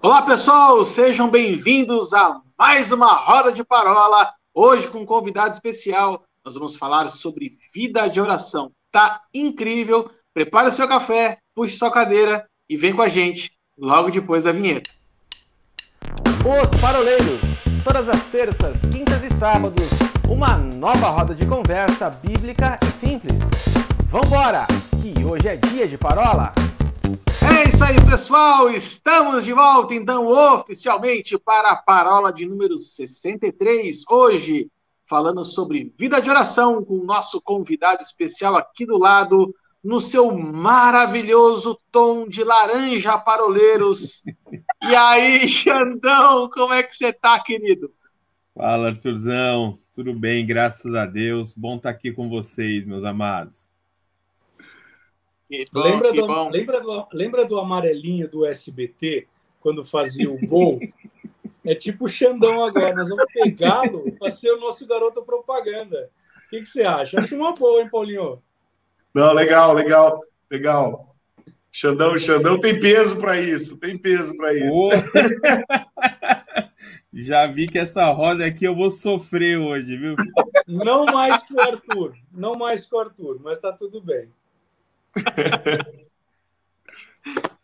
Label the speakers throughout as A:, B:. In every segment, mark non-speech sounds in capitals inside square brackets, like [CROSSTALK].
A: Olá, pessoal, sejam bem-vindos a mais uma roda de parola. Hoje com um convidado especial, nós vamos falar sobre vida de oração. Tá incrível. Prepare seu café, puxe sua cadeira e vem com a gente logo depois da vinheta.
B: Os Paroleiros, todas as terças, quintas e sábados, uma nova roda de conversa bíblica e simples. Vambora, que hoje é dia de parola.
A: É isso aí, pessoal. Estamos de volta, então, oficialmente para a parola de número 63. Hoje, falando sobre vida de oração, com o nosso convidado especial aqui do lado, no seu maravilhoso tom de laranja paroleiros. [LAUGHS] E aí, Xandão, como é que você tá, querido?
C: Fala, Arthurzão. Tudo bem, graças a Deus. Bom estar aqui com vocês, meus amados.
D: Bom, lembra, do, lembra, do, lembra do amarelinho do SBT, quando fazia o gol? [LAUGHS] é tipo o Xandão agora. Nós vamos pegá-lo para ser o nosso garoto propaganda. O que, que você acha? Acho uma boa, hein, Paulinho?
E: Não, legal, legal, legal. Xandão, Xandão tem peso para isso, tem peso para isso. [LAUGHS]
C: Já vi que essa roda aqui eu vou sofrer hoje, viu?
D: Não mais que o Arthur, não mais que o Arthur, mas tá tudo bem. [LAUGHS]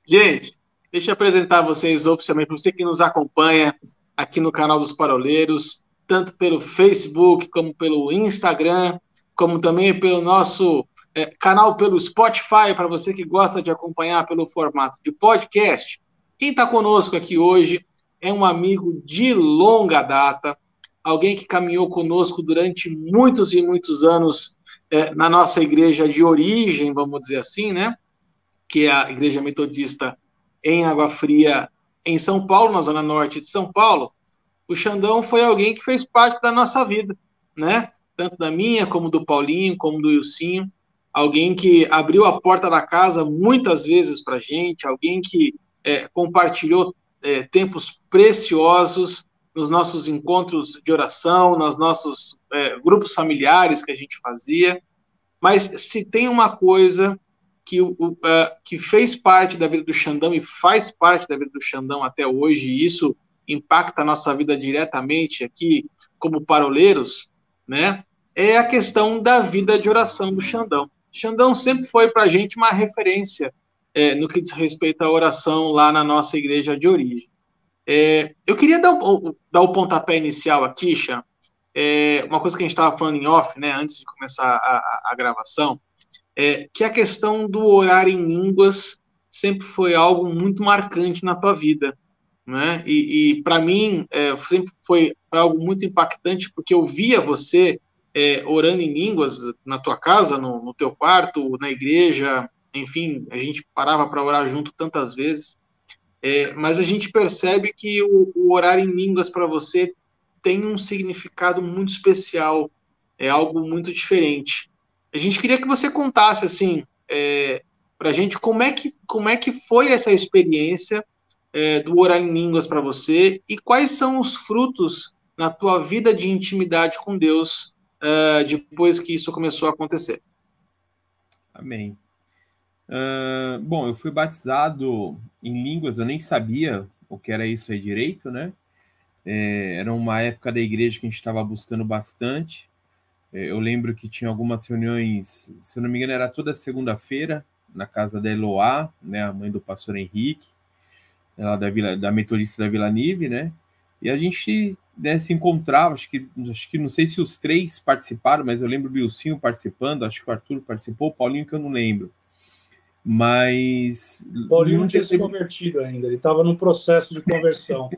A: Gente, deixa eu apresentar vocês oficialmente, você que nos acompanha aqui no canal dos Paroleiros, tanto pelo Facebook, como pelo Instagram, como também pelo nosso é, canal pelo Spotify, para você que gosta de acompanhar pelo formato de podcast. Quem está conosco aqui hoje é um amigo de longa data, alguém que caminhou conosco durante muitos e muitos anos é, na nossa igreja de origem, vamos dizer assim, né? Que é a Igreja Metodista em Água Fria, em São Paulo, na zona norte de São Paulo. O Xandão foi alguém que fez parte da nossa vida, né? Tanto da minha, como do Paulinho, como do Ilcinho. Alguém que abriu a porta da casa muitas vezes para gente, alguém que é, compartilhou é, tempos preciosos nos nossos encontros de oração, nos nossos é, grupos familiares que a gente fazia. Mas se tem uma coisa que, uh, que fez parte da vida do Xandão e faz parte da vida do Xandão até hoje, e isso impacta a nossa vida diretamente aqui como paroleiros, né? É a questão da vida de oração do Xandão. Xandão sempre foi para a gente uma referência é, no que diz respeito à oração lá na nossa igreja de origem. É, eu queria dar, dar o pontapé inicial aqui, Xan, é, uma coisa que a gente estava falando em off, né, antes de começar a, a, a gravação, é que a questão do orar em línguas sempre foi algo muito marcante na tua vida, né? E, e para mim é, sempre foi algo muito impactante porque eu via você é, orando em línguas na tua casa, no, no teu quarto, na igreja, enfim, a gente parava para orar junto tantas vezes. É, mas a gente percebe que o, o orar em línguas para você tem um significado muito especial, é algo muito diferente. A gente queria que você contasse assim é, para a gente como é que como é que foi essa experiência é, do orar em línguas para você e quais são os frutos na tua vida de intimidade com Deus uh, depois que isso começou a acontecer.
C: Amém. Bom, eu fui batizado em línguas, eu nem sabia o que era isso aí direito, né? É, era uma época da igreja que a gente estava buscando bastante. É, eu lembro que tinha algumas reuniões, se eu não me engano, era toda segunda-feira, na casa da Eloá, né, a mãe do pastor Henrique, ela da, Vila, da metodista da Vila Nive, né? E a gente né, se encontrava, acho que, acho que não sei se os três participaram, mas eu lembro do Wilsinho participando, acho que o Arthur participou, o Paulinho que eu não lembro. Mas.
D: Paulinho não tinha se convertido ainda, ele estava no processo de conversão.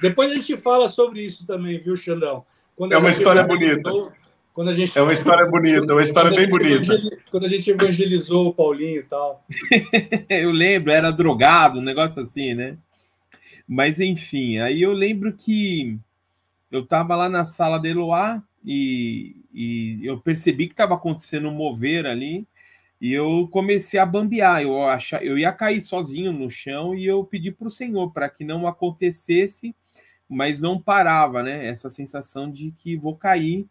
D: Depois a gente fala sobre isso também, viu, Xandão?
E: Quando é uma história bonita.
D: Quando a gente,
E: é uma história bonita, é uma história bem bonita.
D: Quando a gente evangelizou o Paulinho e tal. [LAUGHS]
C: eu lembro, era drogado, um negócio assim, né? Mas enfim, aí eu lembro que eu estava lá na sala de Eloá e, e eu percebi que estava acontecendo um mover ali. E eu comecei a bambear, eu, achar, eu ia cair sozinho no chão e eu pedi para o Senhor para que não acontecesse, mas não parava, né? Essa sensação de que vou cair.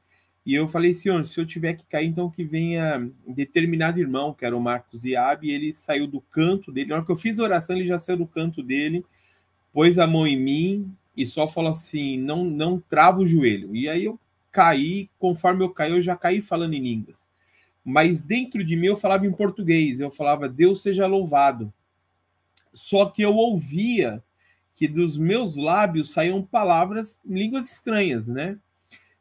C: E eu falei, senhor, se eu tiver que cair, então que venha determinado irmão, que era o Marcos Diab, e ele saiu do canto dele. Na hora que eu fiz a oração, ele já saiu do canto dele, pôs a mão em mim e só falou assim: não, não trava o joelho. E aí eu caí, conforme eu caí, eu já caí falando em línguas. Mas dentro de mim eu falava em português, eu falava, Deus seja louvado. Só que eu ouvia que dos meus lábios saíam palavras em línguas estranhas, né?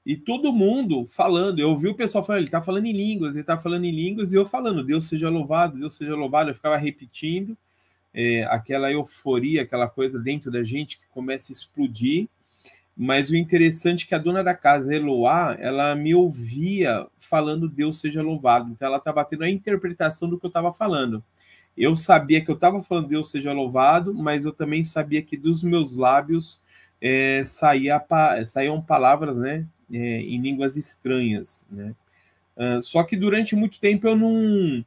C: E todo mundo falando, eu ouvi o pessoal falando, ele tá falando em línguas, ele tá falando em línguas, e eu falando, Deus seja louvado, Deus seja louvado, eu ficava repetindo, é, aquela euforia, aquela coisa dentro da gente que começa a explodir, mas o interessante é que a dona da casa, Eloá, ela me ouvia falando Deus seja louvado, então ela estava tendo a interpretação do que eu estava falando. Eu sabia que eu estava falando Deus seja louvado, mas eu também sabia que dos meus lábios é, saía, saíam palavras, né, é, em línguas estranhas, né? Uh, só que durante muito tempo eu não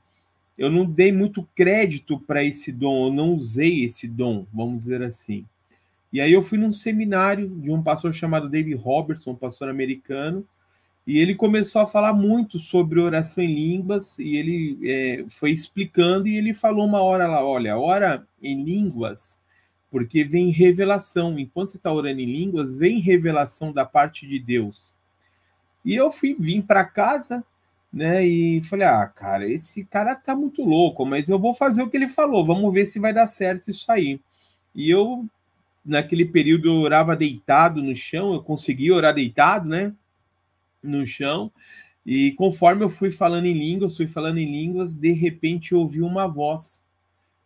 C: eu não dei muito crédito para esse dom, eu não usei esse dom, vamos dizer assim. E aí eu fui num seminário de um pastor chamado David Robertson, um pastor americano, e ele começou a falar muito sobre oração em línguas, e ele é, foi explicando, e ele falou uma hora lá, olha, ora em línguas porque vem revelação. Enquanto você está orando em línguas, vem revelação da parte de Deus. E eu fui vim para casa, né? E falei: "Ah, cara, esse cara tá muito louco, mas eu vou fazer o que ele falou. Vamos ver se vai dar certo isso aí". E eu naquele período eu orava deitado no chão, eu conseguia orar deitado, né? No chão. E conforme eu fui falando em línguas, fui falando em línguas, de repente eu ouvi uma voz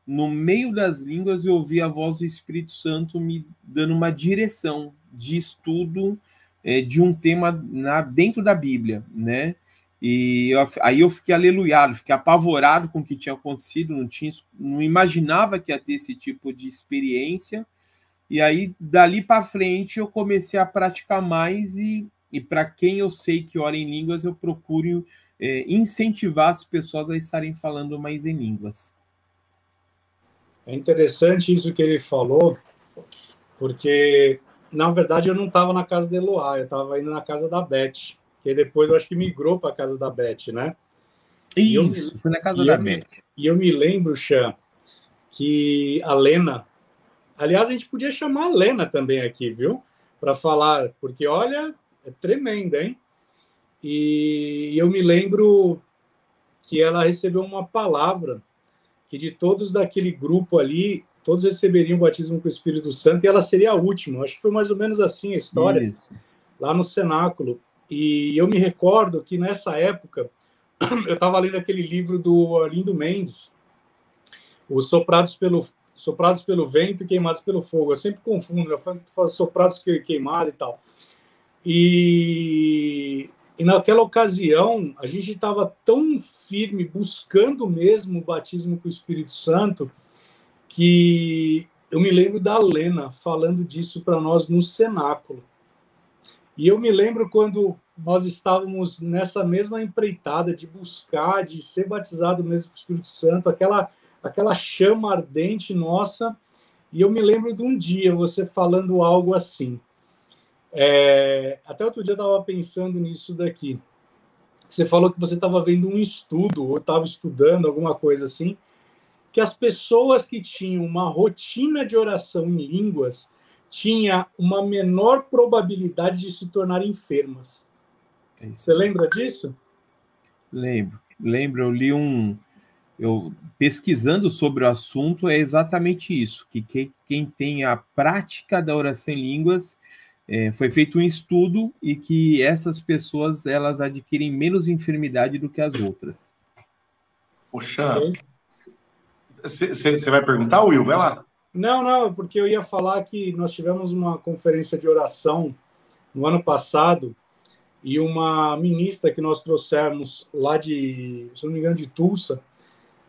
C: no meio das línguas eu ouvi a voz do Espírito Santo me dando uma direção de estudo é, de um tema na, dentro da Bíblia, né? E eu, aí eu fiquei aleluiado, fiquei apavorado com o que tinha acontecido, não, tinha, não imaginava que ia ter esse tipo de experiência. E aí, dali para frente, eu comecei a praticar mais e, e para quem eu sei que ora em línguas, eu procuro é, incentivar as pessoas a estarem falando mais em línguas.
D: É interessante isso que ele falou, porque, na verdade, eu não estava na casa de Eloá, eu estava indo na casa da Beth, que depois eu acho que migrou para a casa da Beth, né?
C: Isso, foi na casa da
D: Beth. e eu me lembro, Chan, que a Lena. Aliás, a gente podia chamar a Lena também aqui, viu? Para falar, porque olha, é tremenda, hein? E eu me lembro que ela recebeu uma palavra que de todos daquele grupo ali, todos receberiam o batismo com o Espírito Santo e ela seria a última. Acho que foi mais ou menos assim a história, Isso. lá no cenáculo. E eu me recordo que nessa época, [CLEARS THROAT] eu estava lendo aquele livro do Arlindo Mendes, Os Soprados pelo, Soprados pelo Vento e Queimados pelo Fogo. Eu sempre confundo, eu falo soprados queimados e tal. E e naquela ocasião, a gente estava tão firme, buscando mesmo o batismo com o Espírito Santo, que eu me lembro da Lena falando disso para nós no cenáculo. E eu me lembro quando nós estávamos nessa mesma empreitada de buscar, de ser batizado mesmo com o Espírito Santo, aquela, aquela chama ardente nossa. E eu me lembro de um dia você falando algo assim. É, até outro dia eu estava pensando nisso daqui. Você falou que você estava vendo um estudo, ou estava estudando alguma coisa assim, que as pessoas que tinham uma rotina de oração em línguas tinha uma menor probabilidade de se tornar enfermas. É você lembra disso?
C: Lembro. Lembro, eu li um. Eu pesquisando sobre o assunto é exatamente isso, que quem, quem tem a prática da oração em línguas é, foi feito um estudo e que essas pessoas elas adquirem menos enfermidade do que as outras.
E: Poxa, você vai perguntar, Will? Vai lá.
D: Não, não, porque eu ia falar que nós tivemos uma conferência de oração no ano passado e uma ministra que nós trouxemos lá de, se não me engano, de Tulsa,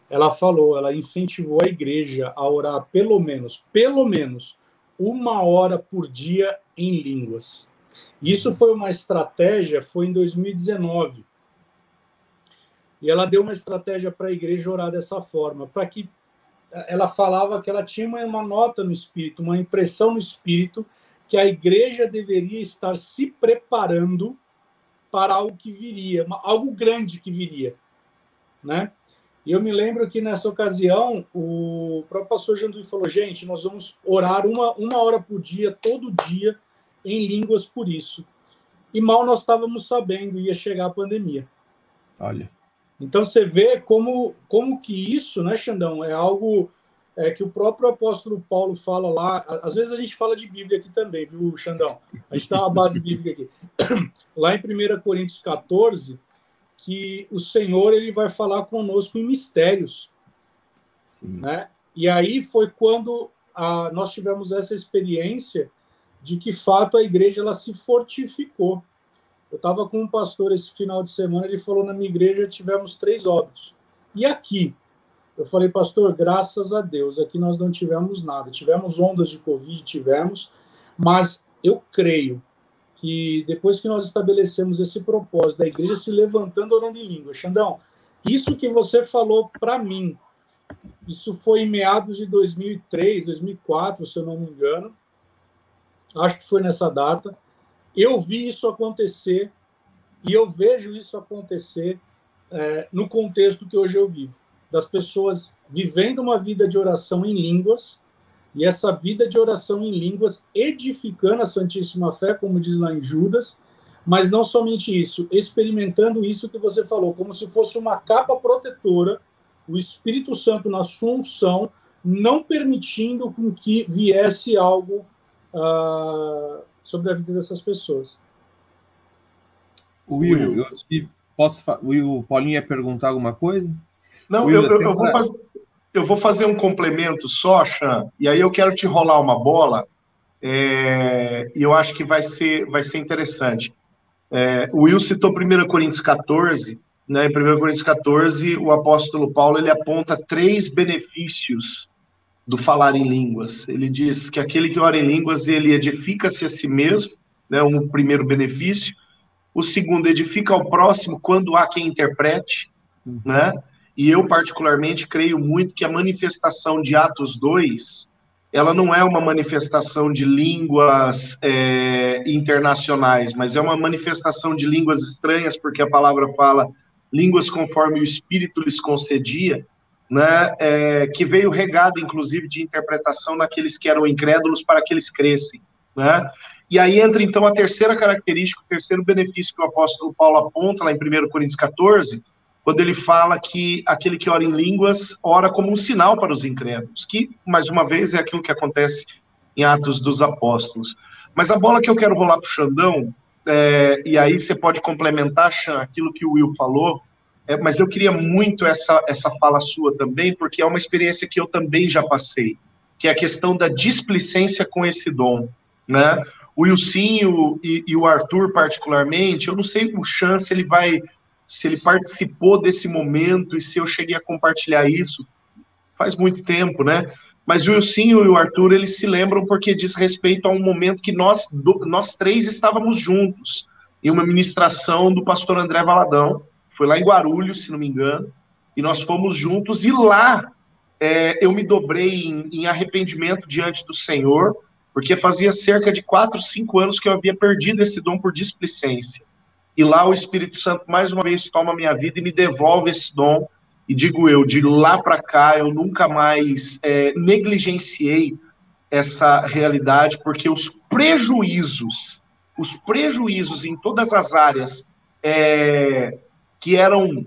D: ela falou, ela incentivou a igreja a orar pelo menos, pelo menos uma hora por dia em línguas. Isso foi uma estratégia, foi em 2019. E ela deu uma estratégia para a igreja orar dessa forma, para que ela falava que ela tinha uma nota no espírito, uma impressão no espírito que a igreja deveria estar se preparando para algo que viria, algo grande que viria, né? E eu me lembro que nessa ocasião o próprio pastor Janduí falou: gente, nós vamos orar uma, uma hora por dia, todo dia, em línguas por isso. E mal nós estávamos sabendo, ia chegar a pandemia.
C: Olha.
D: Então você vê como, como que isso, né, Xandão, é algo é, que o próprio apóstolo Paulo fala lá. Às vezes a gente fala de Bíblia aqui também, viu, Xandão? A gente tem uma base bíblica aqui. [CLEARS THROAT] Lá em 1 Coríntios 14, que o Senhor ele vai falar conosco em mistérios. Sim. Né? E aí foi quando a, nós tivemos essa experiência de que, fato, a igreja ela se fortificou. Eu estava com um pastor esse final de semana, ele falou: na minha igreja tivemos três óbitos. E aqui? Eu falei, pastor, graças a Deus, aqui nós não tivemos nada. Tivemos ondas de Covid, tivemos, mas eu creio que depois que nós estabelecemos esse propósito da igreja se levantando orando em língua, Xandão, isso que você falou para mim, isso foi em meados de 2003, 2004, se eu não me engano, acho que foi nessa data. Eu vi isso acontecer e eu vejo isso acontecer é, no contexto que hoje eu vivo, das pessoas vivendo uma vida de oração em línguas e essa vida de oração em línguas, edificando a Santíssima Fé, como diz lá em Judas, mas não somente isso, experimentando isso que você falou, como se fosse uma capa protetora, o Espírito Santo na sua unção, não permitindo com que viesse algo uh, sobre a vida dessas pessoas.
C: Will, eu posso, o Paulinho ia perguntar alguma coisa?
E: Não, Will, eu, eu, eu vou fazer eu vou fazer um complemento só, Chan, e aí eu quero te rolar uma bola, é, e eu acho que vai ser, vai ser interessante. É, o Will citou 1 Coríntios 14, né, em 1 Coríntios 14, o apóstolo Paulo ele aponta três benefícios do falar em línguas. Ele diz que aquele que ora em línguas, ele edifica-se a si mesmo, né, um primeiro benefício. O segundo, edifica ao próximo quando há quem interprete, né? E eu, particularmente, creio muito que a manifestação de Atos 2, ela não é uma manifestação de línguas é, internacionais, mas é uma manifestação de línguas estranhas, porque a palavra fala línguas conforme o Espírito lhes concedia, né, é, que veio regada, inclusive, de interpretação naqueles que eram incrédulos para que eles crescem. Né? E aí entra, então, a terceira característica, o terceiro benefício que o apóstolo Paulo aponta lá em 1 Coríntios 14, quando ele fala que aquele que ora em línguas ora como um sinal para os incrédulos, que, mais uma vez, é aquilo que acontece em Atos dos Apóstolos. Mas a bola que eu quero rolar para o Xandão, é, e aí você pode complementar, Xan, aquilo que o Will falou, é, mas eu queria muito essa, essa fala sua também, porque é uma experiência que eu também já passei, que é a questão da displicência com esse dom, né? O Wilson e, e o Arthur, particularmente, eu não sei o chance ele vai se ele participou desse momento e se eu cheguei a compartilhar isso faz muito tempo, né? Mas o Wilsinho e o Arthur, eles se lembram porque diz respeito a um momento que nós, nós três estávamos juntos, em uma ministração do pastor André Valadão, foi lá em Guarulhos, se não me engano, e nós fomos juntos, e lá é, eu me dobrei em, em arrependimento diante do Senhor, porque fazia cerca de quatro, cinco anos que eu havia perdido esse dom por displicência. E lá o Espírito Santo mais uma vez toma minha vida e me devolve esse dom. E digo eu, de lá para cá eu nunca mais é, negligenciei essa realidade, porque os prejuízos, os prejuízos em todas as áreas é, que eram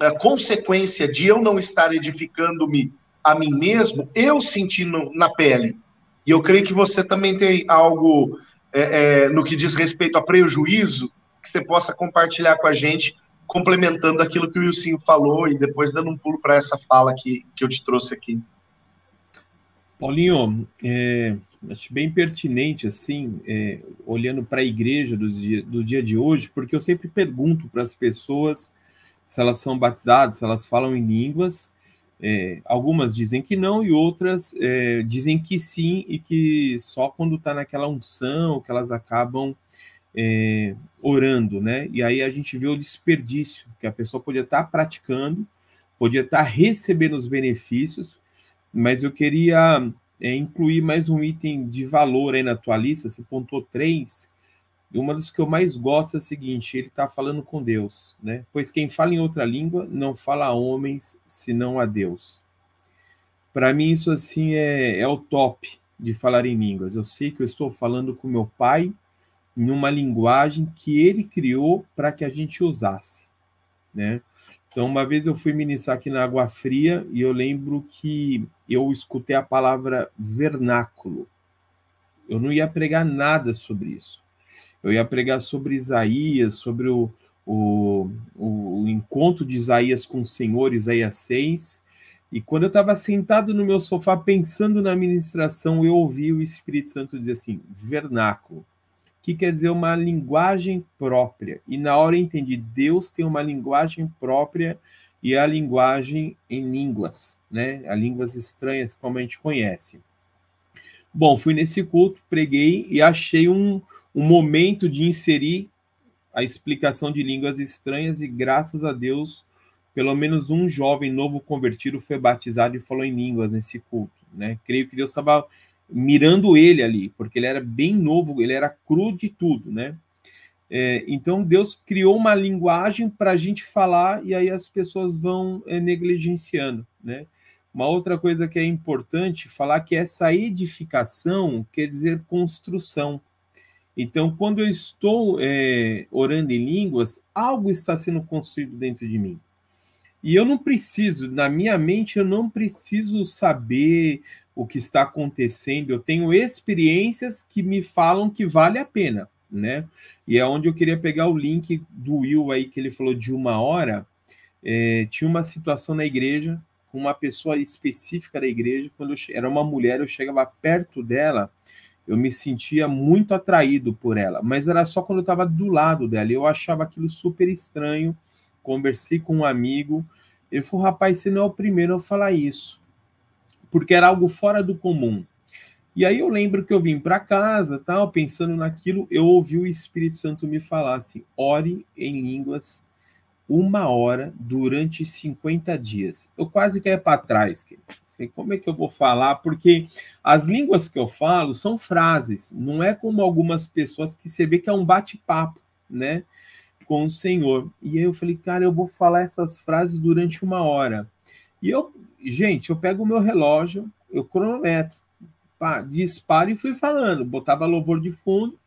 E: é, consequência de eu não estar edificando-me a mim mesmo, eu senti no, na pele. E eu creio que você também tem algo é, é, no que diz respeito a prejuízo, que você possa compartilhar com a gente, complementando aquilo que o Wilson falou e depois dando um pulo para essa fala que, que eu te trouxe aqui.
C: Paulinho, é, acho bem pertinente, assim, é, olhando para a igreja do dia, do dia de hoje, porque eu sempre pergunto para as pessoas se elas são batizadas, se elas falam em línguas. É, algumas dizem que não e outras é, dizem que sim e que só quando está naquela unção que elas acabam é, orando, né? E aí a gente vê o desperdício, que a pessoa podia estar praticando, podia estar recebendo os benefícios, mas eu queria é, incluir mais um item de valor aí na tua lista, você pontuou três, E uma das que eu mais gosto é o seguinte: ele está falando com Deus, né? Pois quem fala em outra língua não fala a homens, senão a Deus. Para mim, isso assim é, é o top de falar em línguas. Eu sei que eu estou falando com meu pai em uma linguagem que ele criou para que a gente usasse, né? Então, uma vez eu fui ministrar aqui na Água Fria e eu lembro que eu escutei a palavra vernáculo. Eu não ia pregar nada sobre isso. Eu ia pregar sobre Isaías, sobre o, o, o, encontro de Isaías com o Senhor, Isaías 6. E quando eu estava sentado no meu sofá pensando na ministração, eu ouvi o Espírito Santo dizer assim: vernáculo que quer dizer uma linguagem própria. E na hora eu entendi, Deus tem uma linguagem própria e a linguagem em línguas, né? A línguas estranhas, como a gente conhece. Bom, fui nesse culto, preguei e achei um, um momento de inserir a explicação de línguas estranhas e graças a Deus, pelo menos um jovem novo convertido foi batizado e falou em línguas nesse culto, né? Creio que Deus estava mirando ele ali, porque ele era bem novo, ele era cru de tudo, né? É, então Deus criou uma linguagem para a gente falar e aí as pessoas vão é, negligenciando, né? Uma outra coisa que é importante falar que essa edificação quer dizer construção. Então, quando eu estou é, orando em línguas, algo está sendo construído dentro de mim. E eu não preciso, na minha mente, eu não preciso saber o que está acontecendo, eu tenho experiências que me falam que vale a pena, né? E é onde eu queria pegar o link do Will aí, que ele falou de uma hora. É, tinha uma situação na igreja, com uma pessoa específica da igreja, quando eu, era uma mulher, eu chegava perto dela, eu me sentia muito atraído por ela, mas era só quando eu estava do lado dela, eu achava aquilo super estranho. Conversei com um amigo, ele falou: rapaz, você não é o primeiro a falar isso porque era algo fora do comum. E aí eu lembro que eu vim para casa, tal, pensando naquilo, eu ouvi o Espírito Santo me falar assim: ore em línguas uma hora durante 50 dias. Eu quase caí para trás, querido. Como é que eu vou falar? Porque as línguas que eu falo são frases, não é como algumas pessoas que você vê que é um bate-papo, né? Com o Senhor. E aí eu falei, cara, eu vou falar essas frases durante uma hora. E eu, gente, eu pego o meu relógio, eu cronometro, pá, disparo e fui falando, botava louvor de fundo,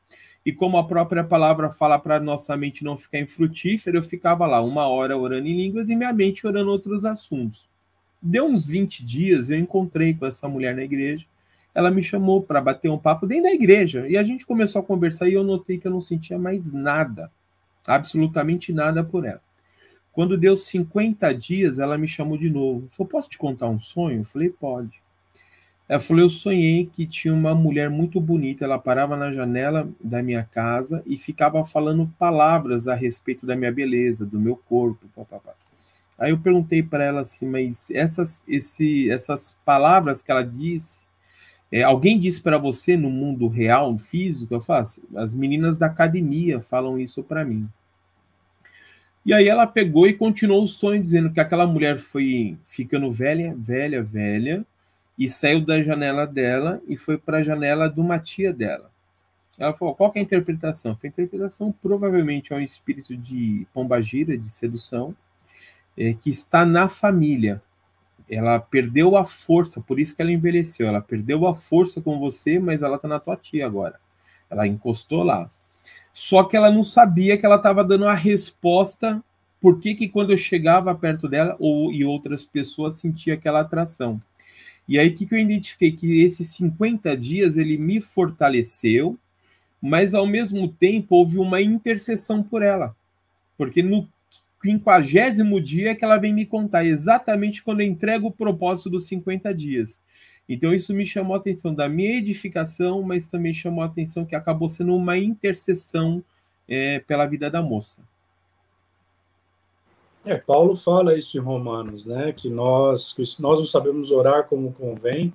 C: e como a própria palavra fala para nossa mente não ficar infrutífera, eu ficava lá uma hora orando em línguas e minha mente orando outros assuntos. Deu uns 20 dias, eu encontrei com essa mulher na igreja, ela me chamou para bater um papo dentro da igreja, e a gente começou a conversar e eu notei que eu não sentia mais nada, absolutamente nada por ela. Quando deu 50 dias, ela me chamou de novo. Falou, posso te contar um sonho? Eu falei, pode. Ela falou, eu sonhei que tinha uma mulher muito bonita, ela parava na janela da minha casa e ficava falando palavras a respeito da minha beleza, do meu corpo. Aí eu perguntei para ela assim, mas essas, esse, essas palavras que ela disse, é, alguém disse para você no mundo real, físico? Eu faço. As meninas da academia falam isso para mim. E aí ela pegou e continuou o sonho, dizendo que aquela mulher foi ficando velha, velha, velha, e saiu da janela dela e foi para a janela de uma tia dela. Ela falou: qual é a interpretação? A interpretação provavelmente é um espírito de pombagira, de sedução, é, que está na família. Ela perdeu a força, por isso que ela envelheceu. Ela perdeu a força com você, mas ela está na tua tia agora. Ela encostou lá. Só que ela não sabia que ela estava dando a resposta por que, que quando eu chegava perto dela ou e outras pessoas sentia aquela atração. E aí que, que eu identifiquei que esses 50 dias ele me fortaleceu, mas ao mesmo tempo houve uma intercessão por ela. Porque no quinquagésimo dia que ela vem me contar exatamente quando eu entrego o propósito dos 50 dias. Então isso me chamou a atenção da minha edificação, mas também chamou a atenção que acabou sendo uma intercessão é, pela vida da moça.
D: É, Paulo fala isso em Romanos, né? Que nós, que nós não sabemos orar como convém,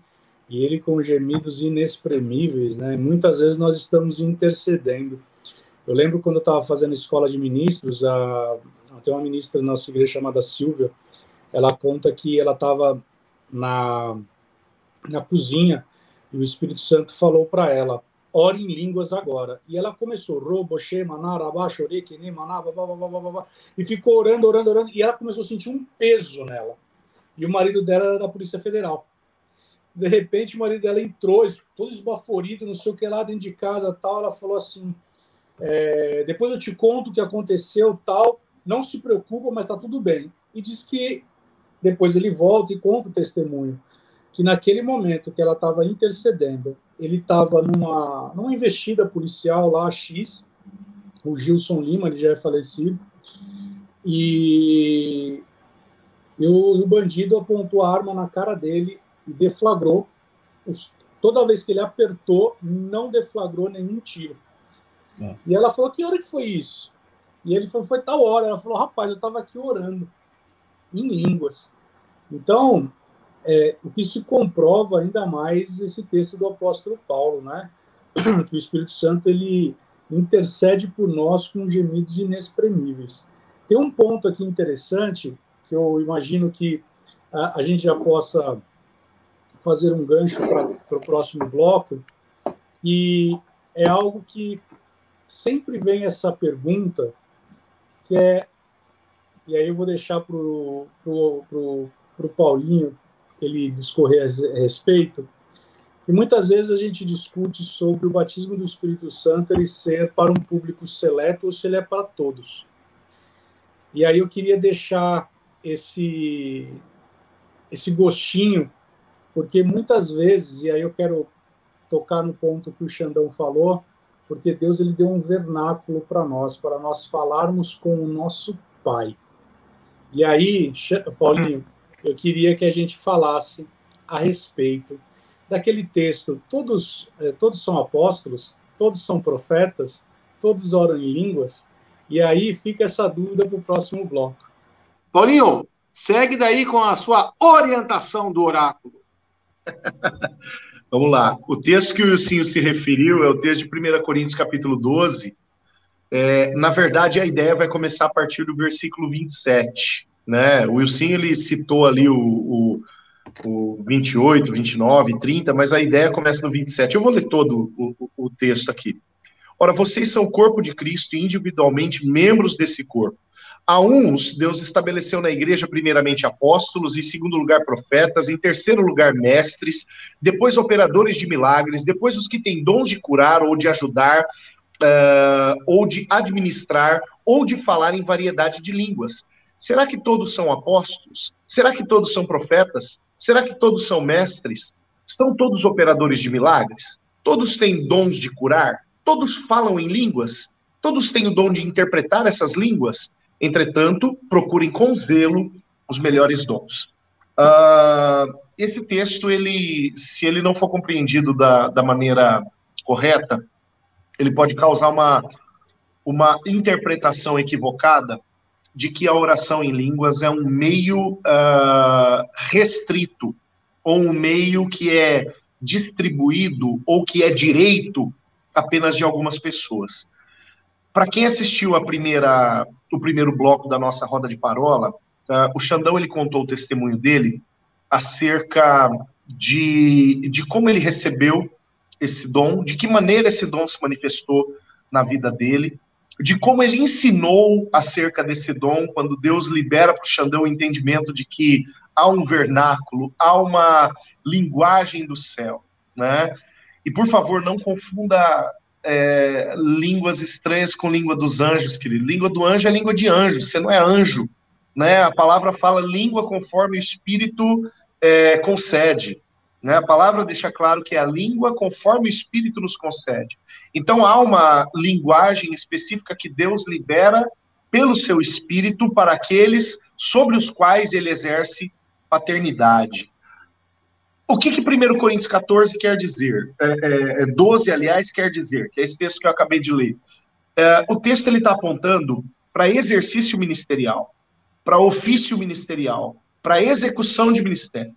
D: e ele com gemidos inexprimíveis, né? Muitas vezes nós estamos intercedendo. Eu lembro quando eu estava fazendo escola de ministros, a, tem uma ministra da nossa igreja chamada Silvia, ela conta que ela estava na na cozinha e o Espírito Santo falou para ela: ore em línguas agora. E ela começou, robo, shema, narabá, choreke, nemanaba, e ficou orando, orando, orando, e ela começou a sentir um peso nela. E o marido dela era da Polícia Federal. De repente, o marido dela entrou, todo esbaforido, não sei o que lá dentro de casa, tal. Ela falou assim: é, depois eu te conto o que aconteceu, tal. Não se preocupa, mas está tudo bem. E diz que depois ele volta e conta o testemunho que naquele momento que ela estava intercedendo, ele estava numa, numa investida policial lá, X, o Gilson Lima, ele já é falecido, e, e o, o, bandido apontou a arma na cara dele e deflagrou. Os, toda vez que ele apertou, não deflagrou nenhum tiro. Nossa. E ela falou: Que hora que foi isso? E ele falou: Foi tal hora. Ela falou: Rapaz, eu estava aqui orando em línguas. Então, é, o que se comprova ainda mais esse texto do apóstolo Paulo, né? [CLEARS THROAT] que o Espírito Santo ele intercede por nós com gemidos inexprimíveis. Tem um ponto aqui interessante que eu imagino que a, a gente já possa fazer um gancho para o próximo bloco, e é algo que sempre vem essa pergunta, que é, e aí eu vou deixar para o pro, pro, pro Paulinho ele discorrer a respeito, e muitas vezes a gente discute sobre o batismo do Espírito Santo ele ser para um público seleto ou se ele é para todos. E aí eu queria deixar esse esse gostinho, porque muitas vezes, e aí eu quero tocar no ponto que o Xandão falou, porque Deus ele deu um vernáculo para nós, para nós falarmos com o nosso Pai. E aí, Paulinho, eu queria que a gente falasse a respeito daquele texto. Todos, eh, todos são apóstolos, todos são profetas, todos oram em línguas. E aí fica essa dúvida para o próximo bloco.
A: Paulinho, segue daí com a sua orientação do oráculo. [LAUGHS]
E: Vamos lá. O texto que o Wilsinho se referiu é o texto de 1 Coríntios, capítulo 12. É, na verdade, a ideia vai começar a partir do versículo 27 né? O Wilson ele citou ali o, o, o 28, 29, 30, mas a ideia começa no 27. Eu vou ler todo o, o, o texto aqui. Ora, vocês são o corpo de Cristo e individualmente membros desse corpo. A uns, Deus estabeleceu na igreja, primeiramente, apóstolos, em segundo lugar, profetas, em terceiro lugar, mestres, depois, operadores de milagres, depois, os que têm dons de curar ou de ajudar, uh, ou de administrar, ou de falar em variedade de línguas. Será que todos são apóstolos? Será que todos são profetas? Será que todos são mestres? São todos operadores de milagres? Todos têm dons de curar? Todos falam em línguas? Todos têm o dom de interpretar essas línguas? Entretanto, procurem com zelo os melhores dons. Uh, esse texto, ele, se ele não for compreendido da, da maneira correta, ele pode causar uma, uma interpretação equivocada de que a oração em línguas é um meio uh, restrito, ou um meio que é distribuído, ou que é direito apenas de algumas pessoas. Para quem assistiu a primeira, o primeiro bloco da nossa roda de parola, uh, o Xandão ele contou o testemunho dele acerca de, de como ele recebeu esse dom, de que maneira esse dom se manifestou na vida dele, de como ele ensinou acerca desse dom, quando Deus libera para o Xandão o entendimento de que há um vernáculo, há uma linguagem do céu, né? E por favor, não confunda é, línguas estranhas com língua dos anjos, querido. Língua do anjo é língua de anjo, você não é anjo, né? A palavra fala língua conforme o Espírito é, concede. Né? A palavra deixa claro que é a língua conforme o Espírito nos concede. Então há uma linguagem específica que Deus libera pelo seu Espírito para aqueles sobre os quais ele exerce paternidade. O que, que 1 Coríntios 14 quer dizer? É, é, 12, é, aliás, quer dizer, que é esse texto que eu acabei de ler. É, o texto ele está apontando para exercício ministerial, para ofício ministerial, para execução de ministério.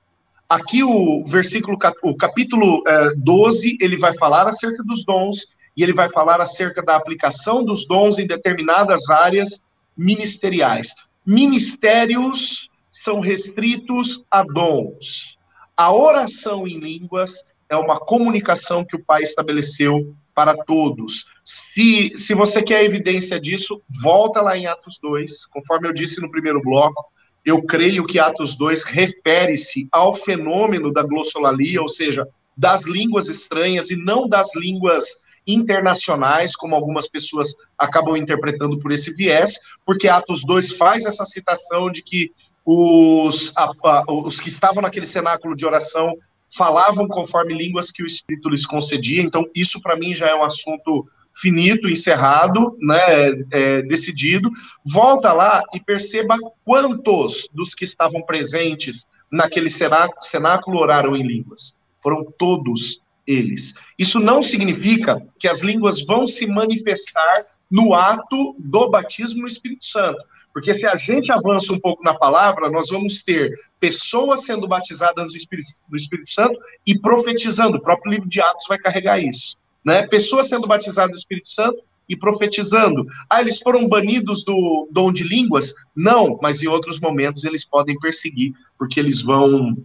E: Aqui o versículo, o capítulo é, 12, ele vai falar acerca dos dons e ele vai falar acerca da aplicação dos dons em determinadas áreas ministeriais. Ministérios são restritos a dons. A oração em línguas é uma comunicação que o Pai estabeleceu para todos. Se, se você quer evidência disso, volta lá em Atos 2, conforme eu disse no primeiro bloco, eu creio que Atos 2 refere-se ao fenômeno da glossolalia, ou seja, das línguas estranhas e não das línguas internacionais, como algumas pessoas acabam interpretando por esse viés, porque Atos 2 faz essa citação de que os, a, a, os que estavam naquele cenáculo de oração falavam conforme línguas que o Espírito lhes concedia, então isso para mim já é um assunto finito, encerrado, né, é, decidido. Volta lá e perceba quantos dos que estavam presentes naquele cenáculo, cenáculo oraram em línguas. Foram todos eles. Isso não significa que as línguas vão se manifestar no ato do batismo no Espírito Santo. Porque se a gente avança um pouco na palavra, nós vamos ter pessoas sendo batizadas no Espírito, Espírito Santo e profetizando. O próprio livro de Atos vai carregar isso. Né? Pessoas sendo batizadas no Espírito Santo e profetizando. Ah, eles foram banidos do dom de línguas? Não, mas em outros momentos eles podem perseguir, porque eles vão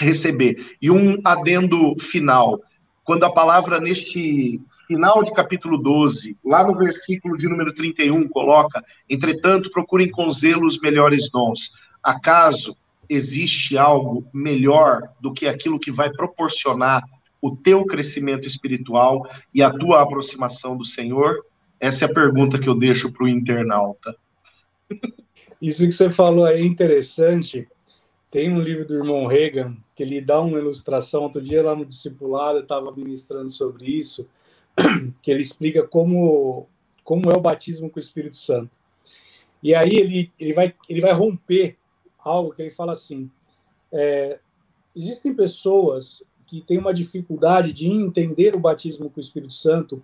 E: receber. E um adendo final quando a palavra neste final de capítulo 12, lá no versículo de número 31, coloca: Entretanto, procurem com zelo os melhores dons. Acaso existe algo melhor do que aquilo que vai proporcionar o teu crescimento espiritual e a tua aproximação do Senhor? Essa é a pergunta que eu deixo para o internauta. [LAUGHS]
D: Isso que você falou é interessante. Tem um livro do irmão Reagan que ele dá uma ilustração. Outro dia, lá no Discipulado, eu estava ministrando sobre isso, [CLEARS THROAT] que ele explica como, como é o batismo com o Espírito Santo. E aí ele, ele, vai, ele vai romper algo que ele fala assim: é, existem pessoas que têm uma dificuldade de entender o batismo com o Espírito Santo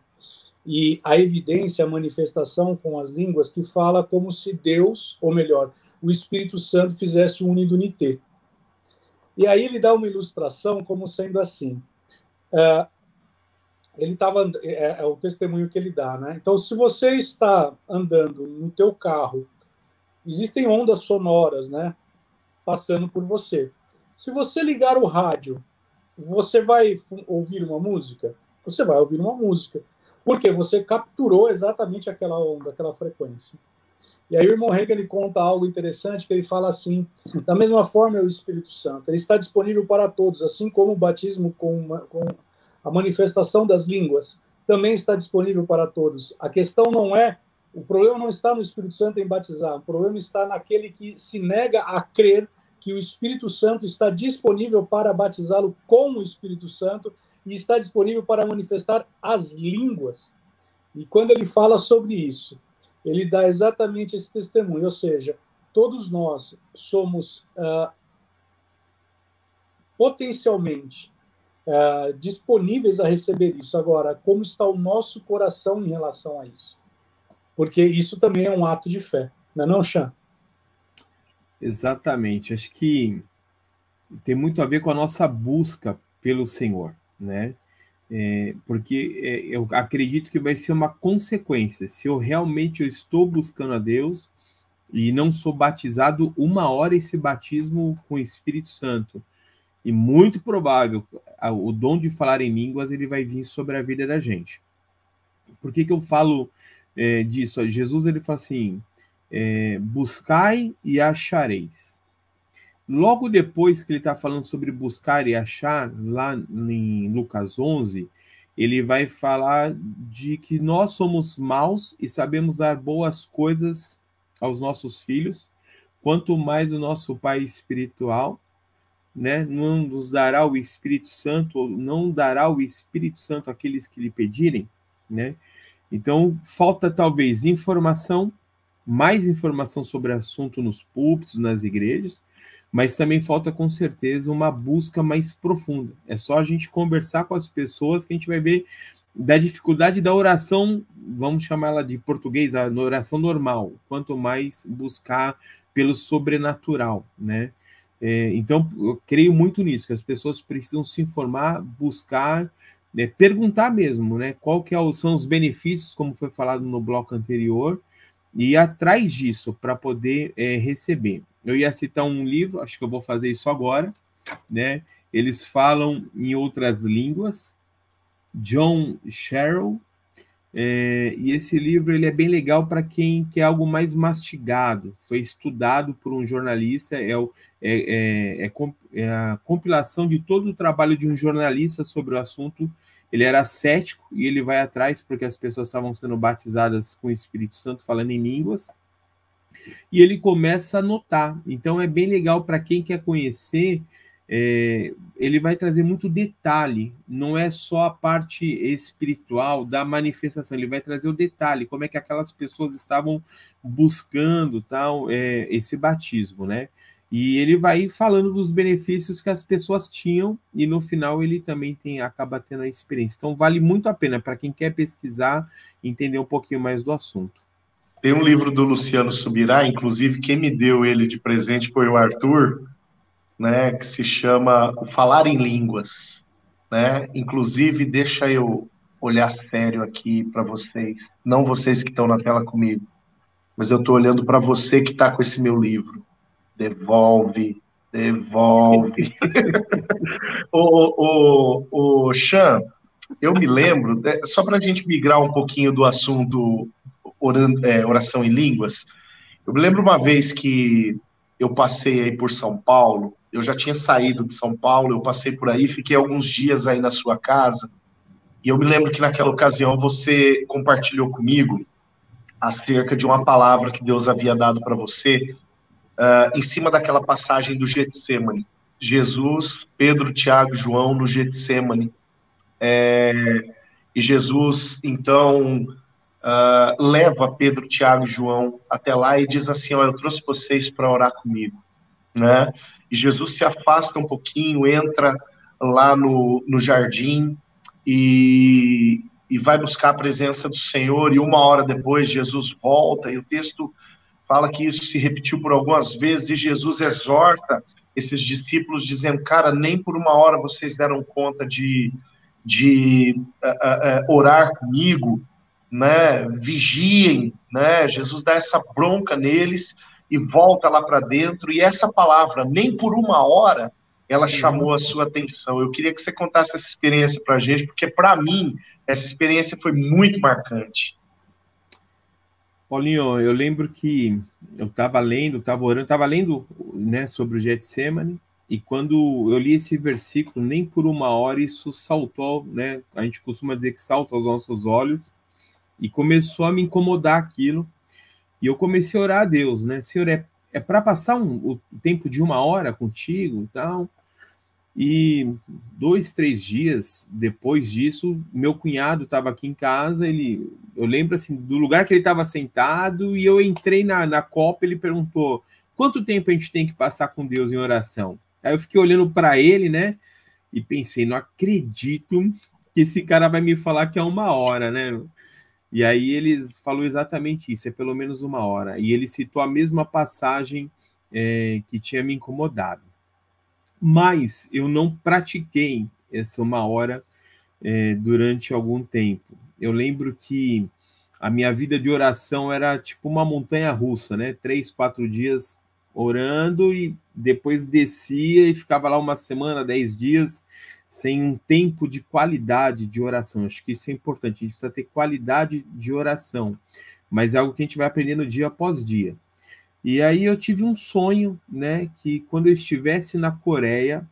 D: e a evidência, a manifestação com as línguas que fala como se Deus, ou melhor, o Espírito Santo fizesse um unidunité. E aí ele dá uma ilustração como sendo assim. É, ele estava é, é, o testemunho que ele dá, né? Então, se você está andando no teu carro, existem ondas sonoras, né, passando por você. Se você ligar o rádio, você vai ouvir uma música? Você vai ouvir uma música, porque você capturou exatamente aquela onda, aquela frequência. E aí o irmão Hegel ele conta algo interessante, que ele fala assim, da mesma forma é o Espírito Santo, ele está disponível para todos, assim como o batismo com, uma, com a manifestação das línguas também está disponível para todos. A questão não é, o problema não está no Espírito Santo em batizar, o problema está naquele que se nega a crer que o Espírito Santo está disponível para batizá-lo com o Espírito Santo e está disponível para manifestar as línguas. E quando ele fala sobre isso, ele dá exatamente esse testemunho, ou seja, todos nós somos uh, potencialmente uh, disponíveis a receber isso. Agora, como está o nosso coração em relação a isso? Porque isso também é um ato de fé, não é não, Chan?
C: Exatamente. Acho que tem muito a ver com a nossa busca pelo Senhor, né? É, porque é, eu acredito que vai ser uma consequência. Se eu realmente eu estou buscando a Deus e não sou batizado uma hora esse batismo com o Espírito Santo, e muito provável o dom de falar em línguas ele vai vir sobre a vida da gente. Por que, que eu falo é, disso? Jesus ele fala assim: é, buscai e achareis. Logo depois que ele está falando sobre buscar e achar, lá em Lucas 11, ele vai falar de que nós somos maus e sabemos dar boas coisas aos nossos filhos, quanto mais o nosso Pai espiritual, né, não nos dará o Espírito Santo, ou não dará o Espírito Santo àqueles que lhe pedirem, né? Então, falta talvez informação, mais informação sobre o assunto nos púlpitos, nas igrejas, mas também falta com certeza uma busca mais profunda. É só a gente conversar com as pessoas que a gente vai ver da dificuldade da oração, vamos chamá-la de português, a oração normal, quanto mais buscar pelo sobrenatural, né? É, então, eu creio muito nisso, que as pessoas precisam se informar, buscar, né, perguntar mesmo, né? Qual que é são os benefícios, como foi falado no bloco anterior, e ir atrás disso para poder é, receber. Eu ia citar um livro, acho que eu vou fazer isso agora, né? Eles falam em outras línguas. John Sherrill, É, e esse livro ele é bem legal para quem quer algo mais mastigado. Foi estudado por um jornalista, é, o, é, é, é, é a compilação de todo o trabalho de um jornalista sobre o assunto. Ele era cético e ele vai atrás porque as pessoas estavam sendo batizadas com o Espírito Santo falando em línguas. E ele começa a notar. Então é bem legal para quem quer conhecer é, ele vai trazer muito detalhe, não é só a parte espiritual da manifestação, ele vai trazer o detalhe, como é que aquelas pessoas estavam buscando tal é, esse batismo, né? E ele vai falando dos benefícios que as pessoas tinham e no final ele também tem acaba tendo a experiência. Então vale muito a pena para quem quer pesquisar, entender um pouquinho mais do assunto.
E: Tem um livro do Luciano Subirá, inclusive quem me deu ele de presente foi o Arthur né, que se chama O Falar em Línguas, né? Inclusive, deixa eu olhar sério aqui para vocês, não vocês que estão na tela comigo, mas eu estou olhando para você que está com esse meu livro. Devolve, devolve. o, o, o Chan, eu me lembro, né, só para a gente migrar um pouquinho do assunto é, oração em línguas, eu me lembro uma vez que eu passei aí por São Paulo eu já tinha saído de São Paulo, eu passei por aí, fiquei alguns dias aí na sua casa, e eu me lembro que naquela ocasião você compartilhou comigo acerca de uma palavra que Deus havia dado para você, uh, em cima daquela passagem do Getsemane. Jesus, Pedro, Tiago, João no Getsemane. É, e Jesus, então, uh, leva Pedro, Tiago e João até lá e diz assim: Olha, eu trouxe vocês para orar comigo. Né? E Jesus se afasta um pouquinho, entra lá no, no jardim e, e vai buscar a presença do Senhor. E uma hora depois, Jesus volta, e o texto fala que isso se repetiu por algumas vezes. E Jesus exorta esses discípulos, dizendo: Cara, nem por uma hora vocês deram conta de, de uh, uh, orar comigo, né? Vigiem, né? Jesus dá essa bronca neles e volta lá para dentro. E essa palavra, nem por uma hora, ela uhum. chamou a sua atenção. Eu queria que você contasse essa experiência para a gente, porque para mim essa experiência foi muito marcante.
C: Paulinho, eu lembro que eu estava lendo, estava orando, estava lendo né, sobre o Getsemane, e quando eu li esse versículo, nem por uma hora isso saltou, né? A gente costuma dizer que salta aos nossos olhos, e começou a me incomodar aquilo. E eu comecei a orar a Deus, né? Senhor, é, é para passar um, o tempo de uma hora contigo então. E dois, três dias depois disso, meu cunhado estava aqui em casa. Ele, eu lembro assim do lugar que ele estava sentado e eu entrei na, na Copa. Ele perguntou: quanto tempo a gente tem que passar com Deus em oração? Aí eu fiquei olhando para ele, né? E pensei: não acredito que esse cara vai me falar que é uma hora, né? E aí ele falou exatamente isso, é pelo menos uma hora. E ele citou a mesma passagem é, que tinha me incomodado. Mas eu não pratiquei essa uma hora é, durante algum tempo. Eu lembro que a minha vida de oração era tipo uma montanha russa, né? Três, quatro dias orando e depois descia e ficava lá uma semana, dez dias sem um tempo de qualidade de oração. Acho que isso é importante. A gente precisa ter qualidade de oração, mas é algo que a gente vai aprendendo dia após dia. E aí eu tive um sonho, né, que quando eu estivesse na Coreia,